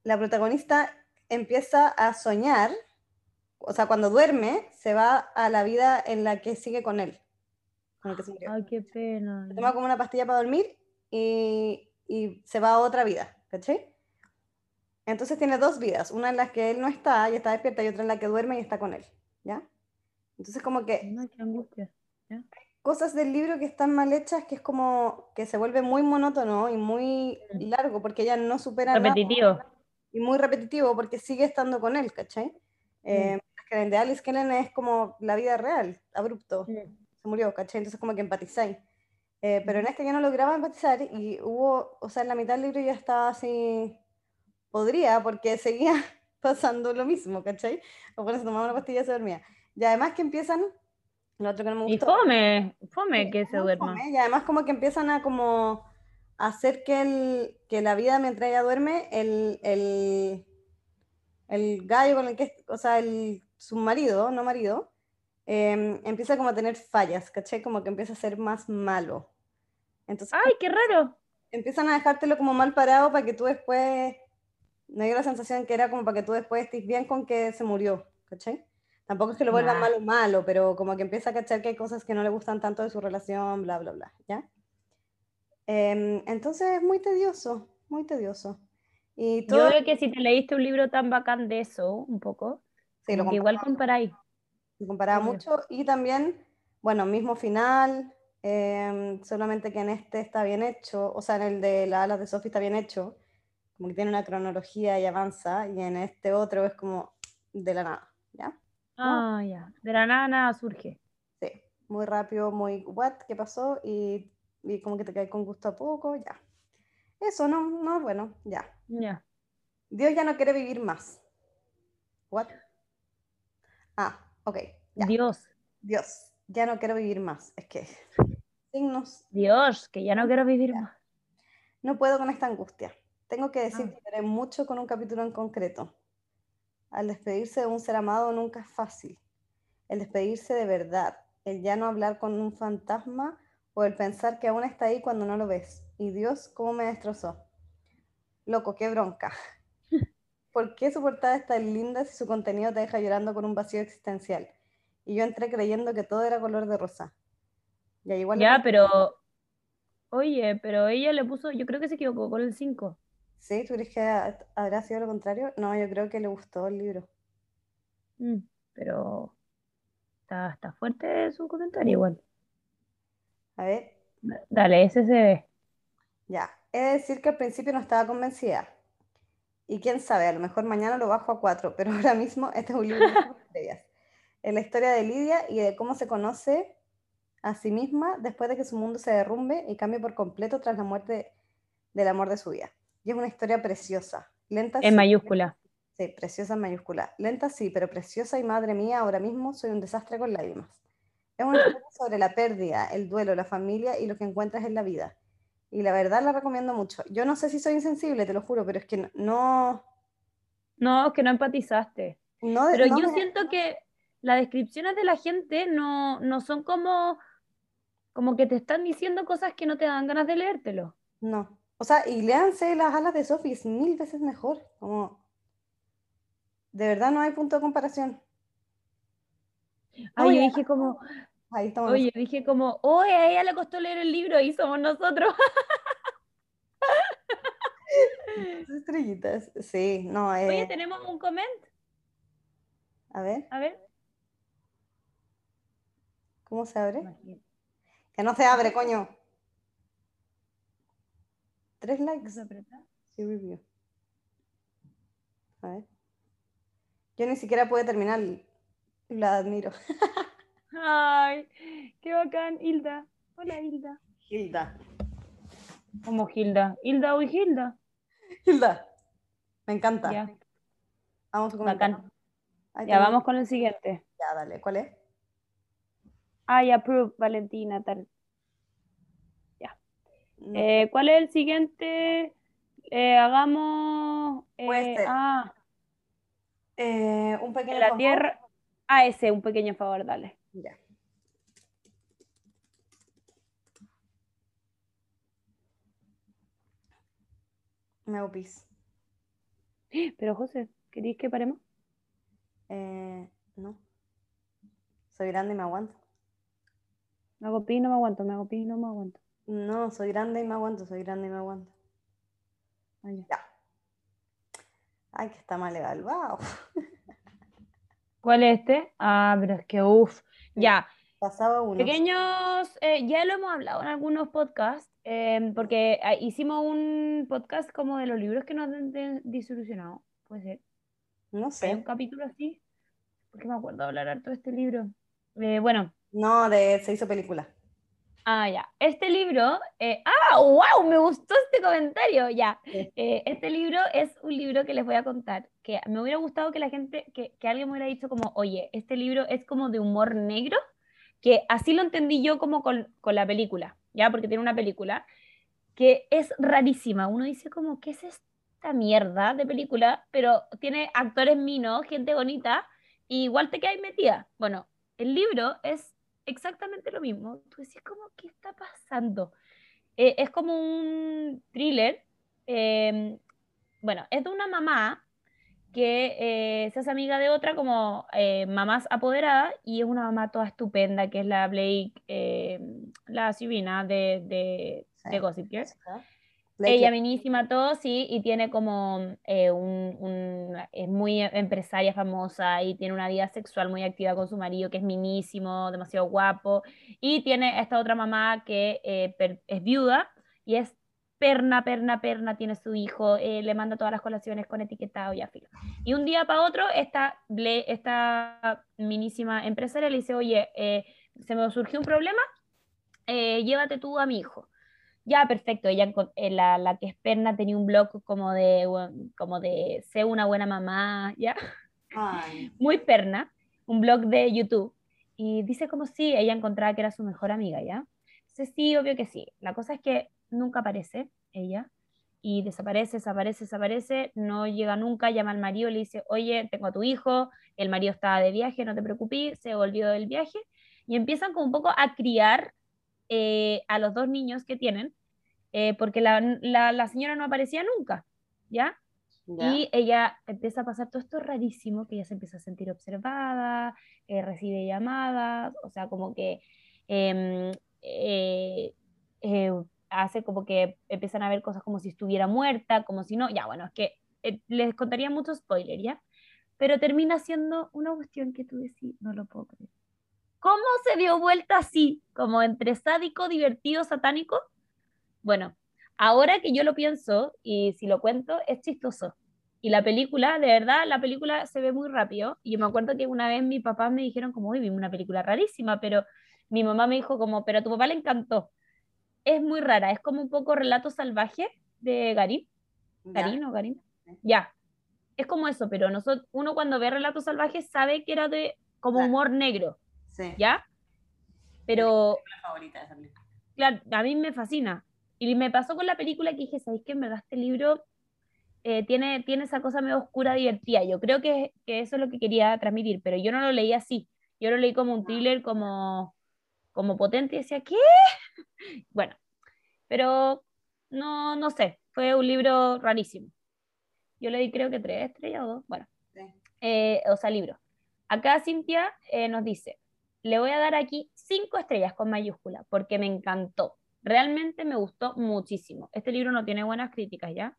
la protagonista empieza a soñar, o sea, cuando duerme, se va a la vida en la que sigue con él, con el que se murió. Ay, qué pena. Se toma como una pastilla para dormir y, y se va a otra vida, ¿cachai? Entonces tiene dos vidas, una en la que él no está y está despierta y otra en la que duerme y está con él, ¿ya? Entonces como que No, qué angustia. Cosas del libro que están mal hechas que es como que se vuelve muy monótono y muy Mm. largo porque ella no supera nada Repetitivo. y muy repetitivo porque sigue estando con él, ¿cachai? Eh, mientras que el de Alice Kellen es como la vida real, abrupto, se murió, ¿cachai? Entonces como que empatizáis. Eh, pero en este yo no lograba empatizar y hubo, o sea, en la mitad del libro ya estaba así, podría, porque seguía pasando lo mismo, ¿cachai? O cuando se tomaba una pastilla se dormía. Y además que empiezan, lo otro que no me Y fome, fome que se duerma. fome, y además como que empiezan a como hacer que, el, que la vida mientras ella duerme, el, el, el gallo con el que, o sea, el, su marido, no marido, em, empieza como a tener fallas, ¿caché? Como que empieza a ser más malo. Entonces, ¡Ay, qué raro! Empiezan a dejártelo como mal parado para que tú después, me dio la sensación que era como para que tú después estés bien con que se murió, ¿cachai? Tampoco es que lo vuelvan malo malo, pero como que empieza a cachar que hay cosas que no le gustan tanto de su relación, bla, bla, bla, ¿ya? Em, entonces es muy tedioso, muy tedioso. Y todo... Yo creo que si te leíste un libro tan bacán de eso, un poco, sí, lo igual comparáis. Lo comparaba mucho y también, bueno, mismo final, em, solamente que en este está bien hecho, o sea, en el de las alas de Sophie está bien hecho, como que tiene una cronología y avanza, y en este otro es como de la nada, ¿ya? Ah, ya, de la nada nada surge. Sí, muy rápido, muy, ¿what? ¿Qué pasó? Y y como que te cae con gusto a poco, ya. Eso no, no, bueno, ya. Ya. Dios ya no quiere vivir más. What? Ah, ok. Dios. Dios, ya no quiero vivir más. Es que signos. Dios, que ya no quiero vivir más. No puedo con esta angustia. Tengo que decir ah. que mucho con un capítulo en concreto. Al despedirse de un ser amado nunca es fácil. El despedirse de verdad, el ya no hablar con un fantasma o el pensar que aún está ahí cuando no lo ves. Y Dios, ¿cómo me destrozó? Loco, qué bronca. ¿Por qué su portada es tan linda si su contenido te deja llorando con un vacío existencial? Y yo entré creyendo que todo era color de rosa. Ya, igual ya pero... Oye, pero ella le puso, yo creo que se equivocó con el 5. ¿Sí? ¿Tú crees que habrá sido lo contrario? No, yo creo que le gustó el libro. Mm, pero está, está fuerte su comentario igual. A ver. Dale, ese se ve. Ya. De decir que al principio no estaba convencida. Y quién sabe, a lo mejor mañana lo bajo a cuatro, pero ahora mismo este es un libro de. Es la historia de Lidia y de cómo se conoce a sí misma después de que su mundo se derrumbe y cambie por completo tras la muerte del amor de su vida. Y es una historia preciosa, lenta. En mayúscula. Sí, preciosa en mayúscula. Lenta sí, pero preciosa y madre mía, ahora mismo soy un desastre con lágrimas. Es una historia sobre la pérdida, el duelo, la familia y lo que encuentras en la vida. Y la verdad la recomiendo mucho. Yo no sé si soy insensible, te lo juro, pero es que no... No, es que no empatizaste. pero yo siento que las descripciones de la gente no, no son como, como que te están diciendo cosas que no te dan ganas de leértelo. No. O sea, y léanse las alas de Sophie, es mil veces mejor. Como... De verdad no hay punto de comparación. Ay, yo dije como, Oye, dije como, oye, a ella le costó leer el libro y somos nosotros. Estrellitas, sí, no. Eh... Oye, tenemos un comment. A ver. A ver. ¿Cómo se abre? Que no se abre, coño. Tres likes. Sí, review. A ver. Yo ni siquiera pude terminar. La admiro. Ay, qué bacán, Hilda. Hola, Hilda. Hilda. ¿Cómo Hilda? ¿Hilda o Hilda? Hilda. Me encanta. Ya. Vamos con Bacán. Ya, vamos con el siguiente. Ya, dale. ¿Cuál es? I approve, Valentina. Ya. Eh, ¿Cuál es el siguiente? Eh, hagamos. Eh, ah. Eh, un pequeño la tierra. Ah, ese, un pequeño favor, dale. Ya. Me hago pis. Pero José, ¿queréis que paremos? Eh, no. Soy grande y me aguanto. Me hago pis, no me aguanto, me hago pis, no me aguanto. No, soy grande y me aguanto, soy grande y me aguanto. Ay, ya. Ay, que está mal evaluado. ¿Cuál es este? Ah, pero es que uff. Ya. Pasaba uno. Pequeños, eh, ya lo hemos hablado en algunos podcasts, em, porque ah, hicimos un podcast como de los libros que nos han disolucionado. Puede ser. No sé. ¿Hay un capítulo así? Porque me acuerdo hablar harto de este libro. Eh, bueno. No, de se hizo película. Ah, ya. Este libro, eh, ah, wow, me gustó este comentario, ya. Eh, este libro es un libro que les voy a contar, que me hubiera gustado que la gente, que, que, alguien me hubiera dicho como, oye, este libro es como de humor negro, que así lo entendí yo como con, con la película, ya, porque tiene una película. que es rarísima. Uno dice como, ¿qué es esta mierda de película? Pero tiene actores minos, gente bonita, y igual te quedas metida. Bueno, el libro es exactamente lo mismo. Tú decís como, ¿qué está pasando? Eh, es como un thriller. Em, bueno, es de una mamá que eh, se hace amiga de otra como eh, mamás apoderadas y es una mamá toda estupenda que es la Blake, em, la Sibina de, de, de Gossip Girl. Ella minísima, todo, sí, y tiene como eh, un, es muy empresaria famosa y tiene una vida sexual muy activa con su marido, que es minísimo, demasiado guapo, y tiene esta otra mamá que eh, es viuda y es perna, perna, perna, tiene su hijo, eh, le manda todas las colaciones con etiquetado y afilo. Y un día para otro, esta, esta minísima empresaria le dice, oye, se me surgió un problema, llévate tú a mi hijo ya, perfecto, ella, eh, la, la que es perna tenía un blog como de, como de sé una buena mamá, ¿ya? Muy perna, un blog de YouTube. Y dice como si ella encontraba que era su mejor amiga, ¿ya? Entonces sí, obvio que sí. La cosa es que nunca aparece ella y desaparece, desaparece, desaparece, no llega nunca, llama al marido, le dice, oye, tengo a tu hijo, el marido estaba de viaje, no te preocupes, se volvió del viaje, y empiezan como un poco a criar eh, a los dos niños que tienen, eh, porque la, la, señora no aparecía nunca, ¿ya? Y ella empieza a pasar todo esto rarísimo, que ella se empieza a sentir observada, eh, recibe llamadas, o sea, como que em, hace como que empiezan a ver cosas como si estuviera muerta, como si no, ya bueno, es que les contaría mucho spoiler, ¿ya? Pero termina siendo una cuestión que tú decís, no lo puedo creer. ¿Cómo se dio vuelta así? Como entre sádico, divertido, satánico. Bueno, ahora que yo lo pienso y si lo cuento, es chistoso. Y la película, de verdad, la película se ve muy rápido. Y yo me acuerdo que una vez mi papá me dijeron como, uy, vimos una película rarísima, pero mi mamá me dijo como, pero a tu papá le encantó. Es muy rara, es como un poco relato salvaje de Garín. ¿Garín o Garín? Ya. Es como eso, pero nosotros, uno cuando ve relatos salvajes sabe que era de como humor negro. ¿Ya? Pero... favorita esa película. Claro, a mí me fascina. Y me pasó con la película que dije, ¿sabéis que en verdad este libro eh, tiene, tiene esa cosa medio oscura, divertida? Yo creo que, que, eso es lo que quería transmitir, pero yo no lo leí así. Yo lo leí como un thriller, como, como potente y decía, ¿qué? Bueno, pero no, no sé, fue un libro rarísimo. Yo le di creo que tres estrellas o dos, bueno, eh, o sea, libro. Acá Cintia eh, nos dice, le voy a dar aquí cinco estrellas con mayúscula, porque me encantó. Realmente me gustó muchísimo. Este libro no tiene buenas críticas, ¿ya?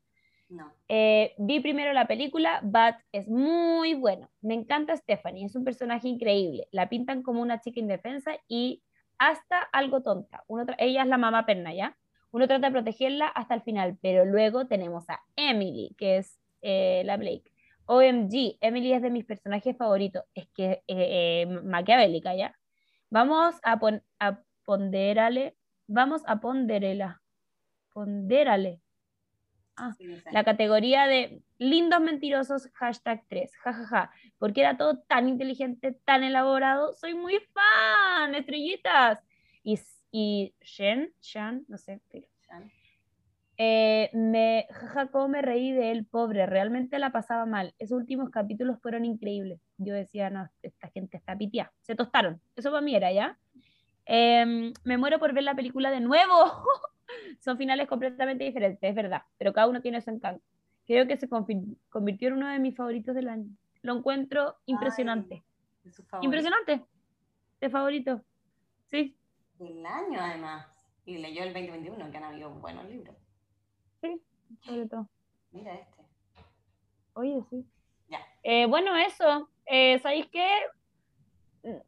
No. Eh, vi primero la película, But es muy bueno. Me encanta Stephanie, es un personaje increíble. La pintan como una chica indefensa y hasta algo tonta. Uno ella es la mamá perna, ¿ya? Uno trata de protegerla hasta el final, pero luego tenemos a Emily, que es eh, la Blake. OMG, Emily es de mis personajes favoritos. Es que eh, eh, maquiavélica, ¿ya? Vamos a, pon a ponderale, vamos a ponderela. Ponderale. Ah, la categoría de lindos mentirosos, hashtag 3, jajaja, ja, ja. porque era todo tan inteligente, tan elaborado, soy muy fan, estrellitas. Y, y Shen, Shan, no sé, eh, me, jaja, cómo me reí de él, pobre, realmente la pasaba mal. Esos últimos capítulos fueron increíbles. Yo decía, no, esta gente está pitiada. Se tostaron. Eso para mí era, ¿ya? Em, me muero por ver la película de nuevo. Son finales completamente diferentes, es verdad, pero cada uno tiene su encanto. Creo que se convirtió en uno de mis favoritos del año. Lo encuentro impresionante. impresionante. De favorito. Sí. Del año, además. Y leyó el 2021, que han habido buenos libros. Sí, sobre todo. Mira este. Oye, sí. Ya. Eh, bueno, eso. Eh, ¿Sabéis qué?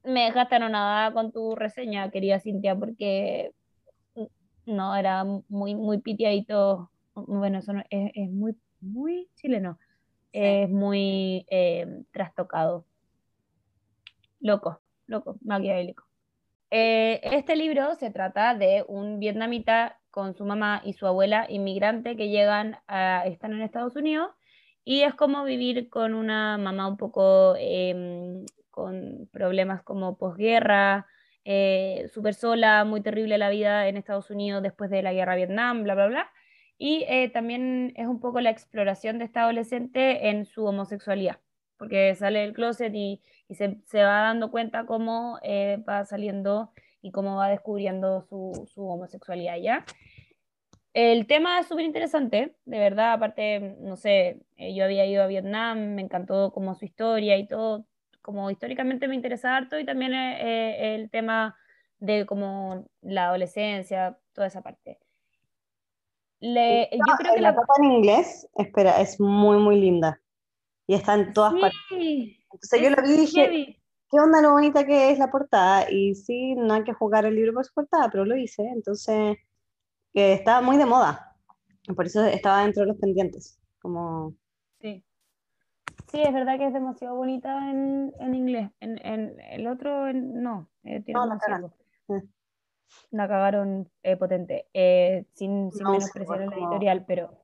Me dejaste nada con tu reseña, querida Cintia, porque no, era muy, muy pitiadito. Bueno, eso es, muy, muy chileno. Es muy eh, trastocado. Loco, loco, maquiavélico. Eh, este libro se trata de un vietnamita con su mamá y su abuela inmigrante que llegan a, están en Estados Unidos y es como vivir con una mamá un poco em, con problemas como posguerra, eh, súper sola, muy terrible la vida en Estados Unidos después de la guerra Vietnam, bla, bla, bla. Y eh, también es un poco la exploración de esta adolescente en su homosexualidad, porque sale del closet y, y se, se, va dando cuenta cómo eh, va saliendo y cómo va descubriendo su, su homosexualidad ya. El tema es súper interesante, de verdad, aparte, no sé, eh, yo había ido a Vietnam, me encantó como su historia y todo, como históricamente me interesa harto y también eh, el tema de como la adolescencia, toda esa parte. Le, yo no, creo que la, la... en inglés, espera, es muy, muy linda. Y está en todas Sí, partes. Entonces yo lo vi y dije, heavy. ¿Qué onda lo bonita que es la portada? Y sí, no hay que jugar el libro por su portada, pero lo hice. Entonces, eh, estaba muy de moda. Por eso estaba dentro de los pendientes. Como, Sí. Sí, es verdad que es demasiado bonita en, en inglés. En, en el otro, en- no, eh, tiene No, la cagaron. Sí. La cagaron eh, potente. Eh, sin, sin No, menospreciar es como- editorial, pero.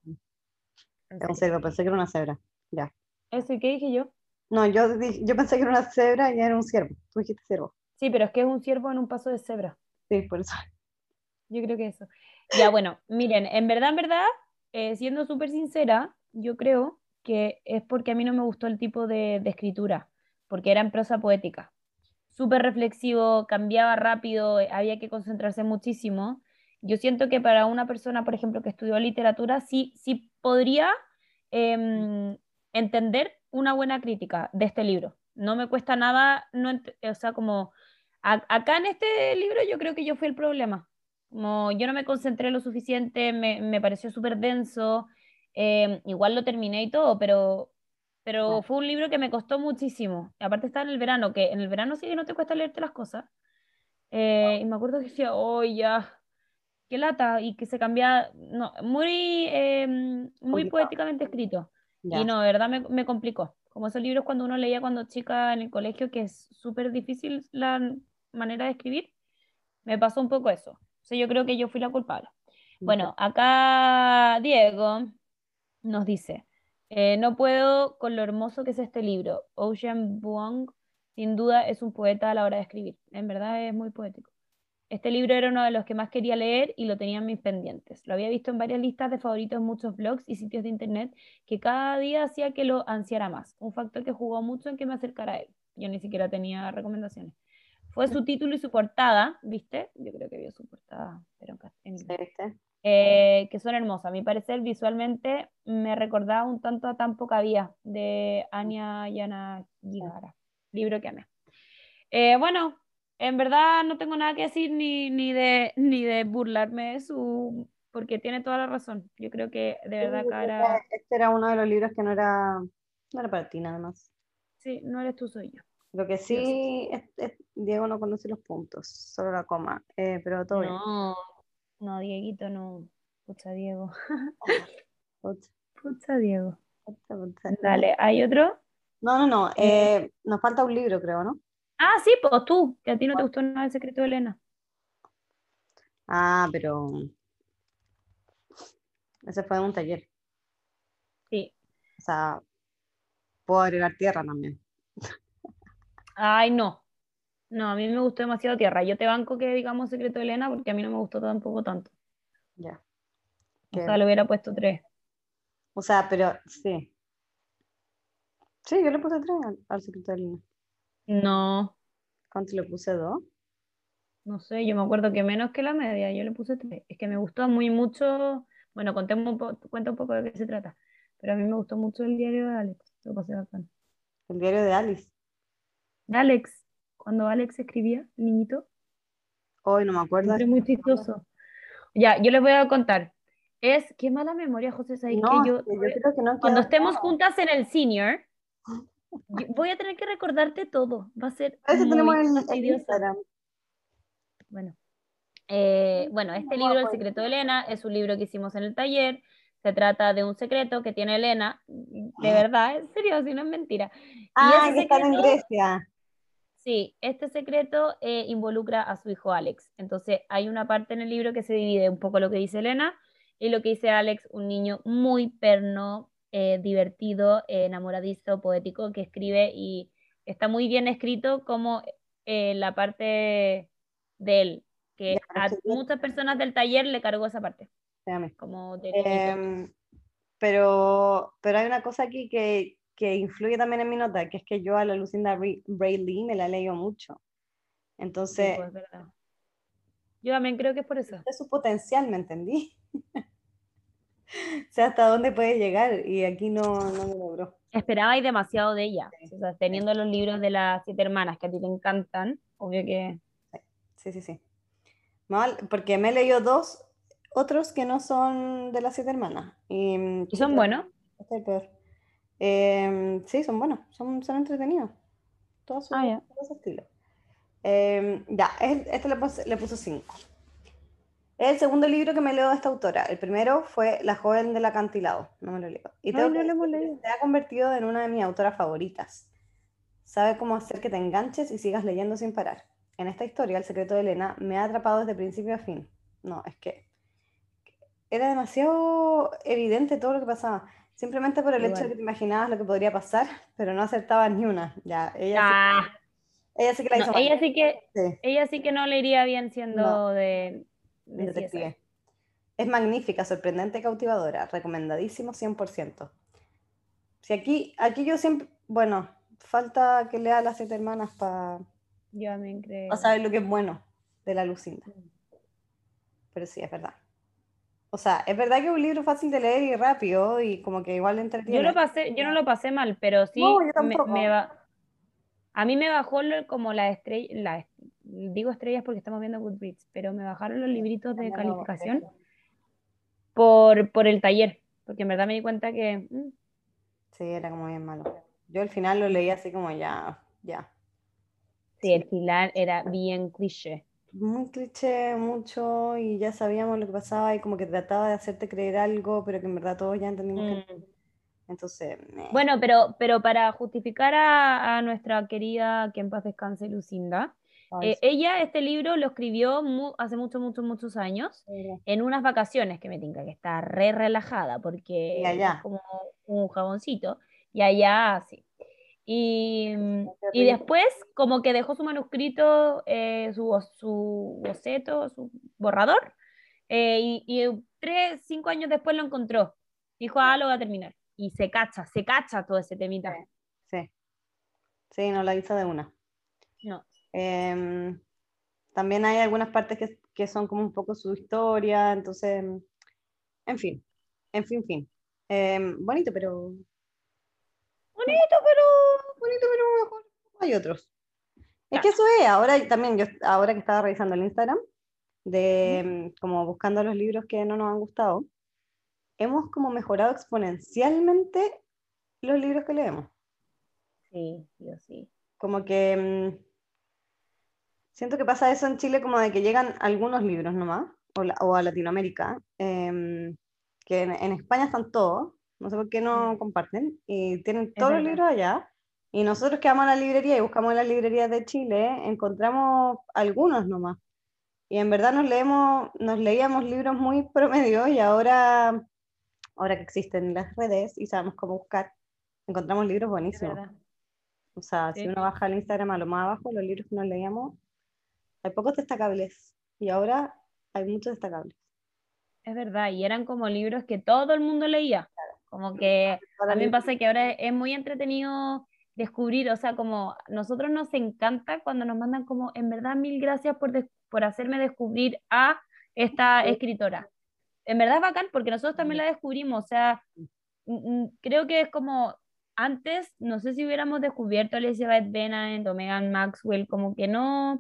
cerdo, pensé que era una cebra. Ya. Eso, ¿y qué dije yo? No, yo, yo pensé que era una cebra y era un ciervo. Tú dijiste ciervo. Sí, pero es que es un ciervo en un paso de cebra. Sí, por eso. Yo creo que eso. Ya, bueno, miren, en verdad, en verdad, eh, siendo súper sincera, yo creo que es porque a mí no me gustó el tipo de, de escritura, porque era en prosa poética. Súper reflexivo, cambiaba rápido, eh, había que concentrarse muchísimo. Yo siento que para una persona, por ejemplo, que estudió literatura, sí, sí podría em, entender una buena crítica de este libro. No me cuesta nada, no o sea, como a- acá en este libro yo creo que yo fui el problema. Como yo no me concentré lo suficiente, me, me pareció súper denso, eh, igual lo terminé y todo, pero, pero Ya. fue un libro que me costó muchísimo. Aparte está en el verano, que en el verano sí que no te cuesta leerte las cosas. Eh, y me acuerdo que decía, oh, ya, qué lata, y que se cambia, no, muy, eh, muy poéticamente escrito. Ya. Y no, de verdad me, me complicó. Como esos libros cuando uno leía cuando chica en el colegio, que es súper difícil la manera de escribir, me pasó un poco eso. O sea, yo creo que yo fui la culpable. Bueno, acá Diego nos dice, eh, no puedo con lo hermoso que es este libro. Ocean Vuong, sin duda, es un poeta a la hora de escribir. En verdad es muy poético. Este libro era uno de los que más quería leer y lo tenía en mis pendientes. Lo había visto en varias listas de favoritos en muchos blogs y sitios de internet que cada día hacía que lo ansiara más. Un factor que jugó mucho en que me acercara a él. Yo ni siquiera tenía recomendaciones. Fue su título y su portada, ¿viste? Yo creo que vio su portada, pero en. Eh, que son hermosas. A mi parecer, visualmente me recordaba un tanto a Tan poca vía de Anya Yana Gigara, libro que amé. Eh, bueno, en verdad no tengo nada que decir ni, ni, de, ni de burlarme de su... porque tiene toda la razón. Yo creo que de verdad Sí, que Este era uno de los libros que no era, no era para ti nada más. Sí, no eres tú, soy yo. Lo que sí, es, es- Diego no conoce los puntos, solo la coma, eh, pero todo bien. No, no, Dieguito, no. Pucha, Diego. Pucha, Pucha, Diego. pucha, pucha. Dale, ¿hay otro? No, no, no, eh, nos falta un libro, creo, ¿no? Ah, sí, pues tú, que a ti no te gustó nada el secreto de Elena. Ah, pero ese fue un taller. Sí. O sea, puedo agregar tierra también. Ay, no. No, a mí me gustó demasiado Tierra. Yo te banco que digamos Secreto de Elena porque a mí no me gustó tampoco tanto. Ya. O sea, le hubiera puesto tres. O sea, pero sí. Sí, yo le puse tres al, al secreto de Lina. No, ¿Cuánto le puse? ¿Dos? no sé, yo me acuerdo que menos que la media, yo le puse tres. Es que me gustó muy mucho. Bueno, contemos un po- cuenta un poco de qué se trata. Pero a mí me gustó mucho el diario de Alex. Lo pasé bacán. El diario de Alice. De Alex, cuando Alex escribía, el niñito. Hoy no me acuerdo. Siempre muy chistoso. Ya, yo les voy a contar. Es, qué mala memoria, José, ¿sabes No, que yo, es creo que no cuando estemos juntas en el senior, voy a tener que recordarte todo. Va a ser tenemos en. Instagram. Bueno, Eh, bueno, este libro, El secreto de Elena, es un libro que hicimos en el taller. Se trata de un secreto que tiene Elena, de verdad, en serio, si no es mentira. Ah, que están en Grecia. Sí, este secreto eh, involucra a su hijo Alex. Entonces, hay una parte en el libro que se divide un poco lo que dice Elena y lo que dice Alex, un niño muy perno, eh, divertido, eh, enamoradizo, poético, que escribe y está muy bien escrito como eh, la parte de él, que Ya, a muchas personas del taller le cargó esa parte, como de Em, pero, pero hay una cosa aquí que, que influye también en mi nota, que es que yo a la Lucinda Braille me la leo mucho. Sí, Entonces, pues. Yo también creo que es por eso. es su potencial, ¿me entendí? o sea, hasta dónde puede llegar y aquí no, no me logró. Esperabais demasiado de ella. O sea, teniendo los libros de las siete hermanas que a ti te encantan, obvio que. Sí, sí, sí. Mal, porque me he leído dos otros que no son de las siete hermanas. Y, mm, Y son buenos. este es el peor. Em, sí, son buenos, son, son entretenidos. Todos su, Ah, ya. todo su estilo. Em, ya, es- este le, puse- le puso 5. Es el segundo libro que me leo de esta autora. El primero fue La joven del acantilado. No me lo leo. Y Ay, no que lo leído. se ha convertido en una de mis autoras favoritas. Sabe cómo hacer que te enganches y sigas leyendo sin parar. En esta historia, El secreto de Elena me ha atrapado desde principio a fin. No, es que era demasiado evidente todo lo que pasaba. Simplemente por el hecho de que te imaginabas lo que podría pasar, pero no acertabas ni una. Ya, ella, sí- Ah, ella sí que la no, hizo mal. ella sí que Sí, ella sí que no le iría bien siendo No. de detective. Es magnífica, sorprendente y cautivadora. Recomendadísimo 100%. Si aquí, aquí yo siempre, bueno, falta que lea Las Siete Hermanas para Yo creo. saber lo que es bueno de la Lucinda. Mm. Pero sí, es verdad. O sea, es verdad que es un libro fácil de leer y rápido y como que igual Yo entretiene. lo pasé, yo no lo pasé mal, pero sí No, yo me, me a mí me bajó como la estrella, la, digo estrellas porque estamos viendo Goodreads, pero me bajaron los libritos de calificación por, por el taller, porque en verdad me di cuenta que mm, Sí, era como bien malo. Yo al final lo leí así como ya, ya. sí, el final era bien cliché. Muy cliché, mucho, y ya sabíamos lo que pasaba y como que trataba de hacerte creer algo, pero que en verdad todos ya entendimos que Mm. Entonces, meh. Bueno, pero, pero para justificar a, a nuestra querida, que en paz descanse, Lucinda, Ay, eh, ella este libro lo escribió mu- hace muchos, muchos, muchos años sí, en unas vacaciones que me tinca que está re relajada porque allá. es como un jaboncito y allá sí. Y, mm, y después como que dejó su manuscrito, eh, su, su boceto, su borrador, eh, y, y tres, cinco años después lo encontró. Dijo, ah, lo va a terminar. Y se cacha, se cacha todo ese temita. Sí. Sí, no la hizo de una. No. Em, también hay algunas partes que, que son como un poco su historia, entonces, en fin, en fin, fin. Em, bonito, pero... Bonito, pero... Bonito, pero mejor. Hay otros. Es que eso es, ahora también, yo ahora que estaba revisando el Instagram, de em, como buscando los libros que no nos han gustado, hemos como mejorado exponencialmente los libros que leemos. Sí, sí, o sí. Como que siento que pasa eso en Chile, como de que llegan algunos libros nomás, o, la- o a Latinoamérica, em, que en, en España están todos, no sé por qué no Mm. comparten, y tienen todos los libros allá, y nosotros que vamos a la librería y buscamos en las librerías de Chile, encontramos algunos nomás. Y en verdad nos leemos, nos leíamos libros muy promedio y ahora, ahora que existen las redes y sabemos cómo buscar, encontramos libros buenísimos. O sea, si Sí. uno baja el Instagram a lo más abajo, los libros que nos leíamos, hay pocos destacables. Y ahora hay muchos destacables. Es verdad, y eran como libros que todo el mundo leía. Como que a mí me pasa que ahora es muy entretenido descubrir, o sea, como nosotros nos encanta cuando nos mandan como, en verdad, mil gracias por, por hacerme descubrir a esta escritora. En verdad es bacán porque nosotros también la descubrimos, o sea, creo que es como antes, no sé si hubiéramos descubierto a Elizabeth Benavent o Megan Maxwell, como que no,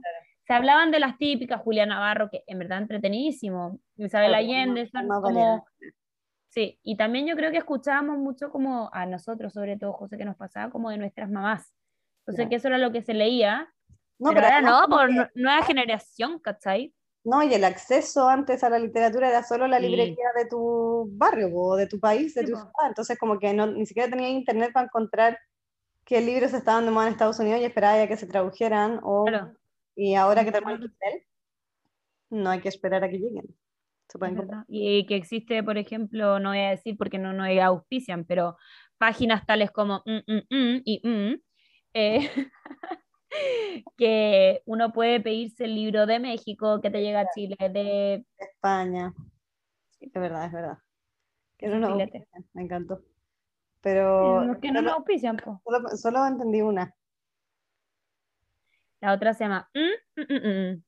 se hablaban de las típicas, Julia Navarro, que en verdad entretenidísimo, Isabel Allende, son más como... Sí, y también yo creo que escuchábamos mucho como a nosotros, sobre todo José, que nos pasaba como de nuestras mamás. Entonces, Claro. que eso era lo que se leía, No, pero pero ahora no, por que- nu- nueva generación, ¿cachai? no, y el acceso antes a la literatura era solo la Sí. librería de tu barrio o de tu país, de Sí, tu po. ciudad. Entonces, como que no, ni siquiera tenía internet para encontrar qué libros estaban de moda en Estados Unidos y esperaba ya que se tradujeran. O, Claro, Y ahora que tenemos el. Kindle, no hay que esperar a que lleguen. Se es pueden comprar. verdad. Y que existe, por ejemplo, no voy a decir porque no nos auspician, pero páginas tales como mm, mm, mm y eh, que uno puede pedirse el libro de México que te llega a Chile, de España. Es verdad, es verdad. Que no nos me encantó. Pero los que no nos auspician, po. solo, solo entendí una. La otra se llama mm, mm, mm, mm.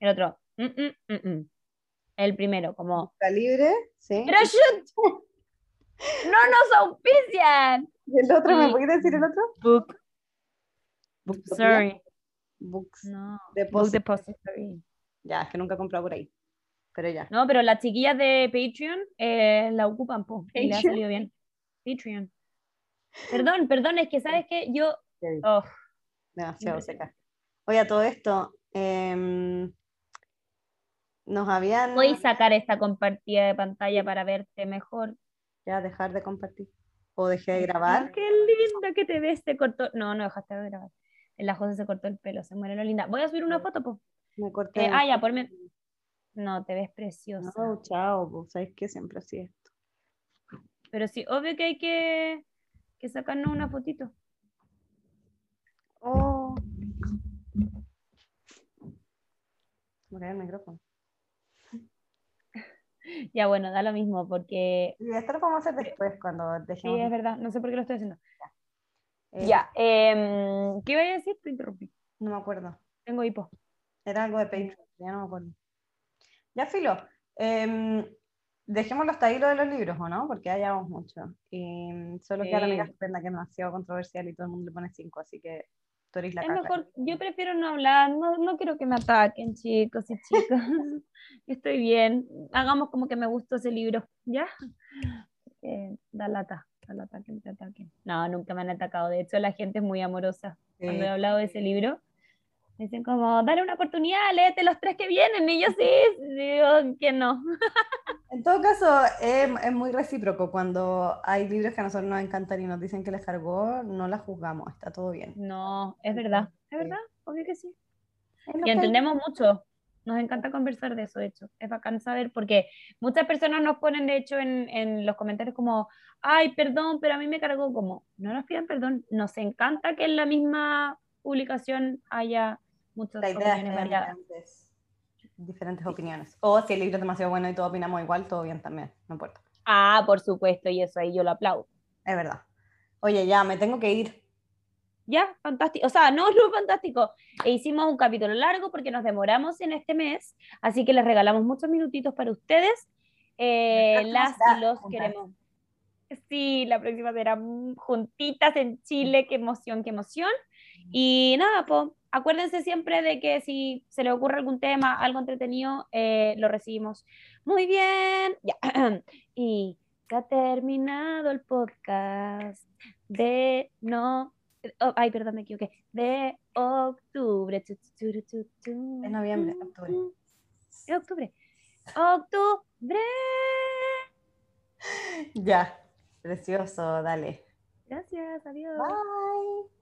El otro. mm, mm, mm, mm. El primero, como. Calibre, sí. ¡Pero shoot! ¡No nos auspician! ¿Y el otro, me y- puedes decir el otro? Book. Booktopia. Sorry. Books. No. Book Depository. Ya, es que nunca he comprado por ahí. Pero ya. No, pero las chiquillas de Patreon eh, la ocupan, po, y le ha salido bien. Patreon. Perdón, perdón, es que sabes que yo. Oh, Demasiado seca. Oye, a todo esto, em, nos habían... voy a sacar esta compartida de pantalla para verte mejor. Ya, dejar de compartir. O dejé de grabar. qué linda que te ves, se cortó. No, no dejaste de grabar. La José se cortó el pelo, se muere lo linda. Voy a subir una foto, po. Me corté. Eh, ah, ya, ponme. No, te ves preciosa. No, chao, pues, ¿sabes qué? Siempre así es. Pero sí, obvio que hay que, que sacarnos una fotito. Oh. Se me cayó el micrófono. Ya, bueno, da lo mismo, porque Y esto lo podemos hacer después, cuando sí, dejemos. es verdad, no sé por qué lo estoy haciendo. eh, Ya, em, ¿qué iba a decir? Te interrumpí. No me acuerdo. Tengo hipo. Era algo de Patreon, ya no me acuerdo. Ya, Filo. em, dejémoslo hasta ahí lo de los libros, ¿o no? Porque ya llevamos mucho. Y mm, solo que a la amiga Sí. estupenda que es demasiado controversial y todo el mundo le pone 5, así que tú eres la Es caca. mejor, yo prefiero no hablar, no, no quiero que me ataquen, chicos y chicas. Estoy bien. Hagamos como que me gustó ese libro, ¿ya? Eh, da lata, da lata que te ataquen. No, nunca me han atacado. De hecho, la gente es muy amorosa. Cuando he hablado de ese libro, me dicen como, dale una oportunidad, léete los tres que vienen. Y yo sí, digo que no. En todo caso, es, es muy recíproco. Cuando hay libros que a nosotros nos encantan y nos dicen que les cargó, no la juzgamos, está todo bien. No, es verdad, es verdad, obvio que sí. Y que hay. entendemos mucho. Nos encanta conversar de eso, de hecho. Es bacán saber porque muchas personas nos ponen, de hecho, en, en los comentarios como, ay, perdón, pero a mí me cargó como, no nos pidan perdón. Nos encanta que en la misma publicación haya muchas La idea es opiniones variadas. diferentes, diferentes opiniones. O si el libro es demasiado bueno y todos opinamos igual, todo bien también, no importa. Ah, por supuesto, y eso ahí yo lo aplaudo. Es verdad. Oye, ya, me tengo que ir. Ya, fantástico. O sea, no, no fantástico. E hicimos un capítulo largo porque nos demoramos en este mes, así que les regalamos muchos minutitos para ustedes. Eh, La las y los queremos. Sí, la próxima será juntitas en Chile. Qué emoción, qué emoción. Y nada, pues acuérdense siempre de que si se les ocurre algún tema, algo entretenido, eh, lo recibimos. Muy bien. Ya. Y ha terminado el podcast de no oh, ay, perdón, me equivoqué. De octubre. Tu, tu, tu, tu, tu, Es noviembre, octubre. Es octubre. Octubre. Ya, precioso, dale. Gracias, adiós. Bye.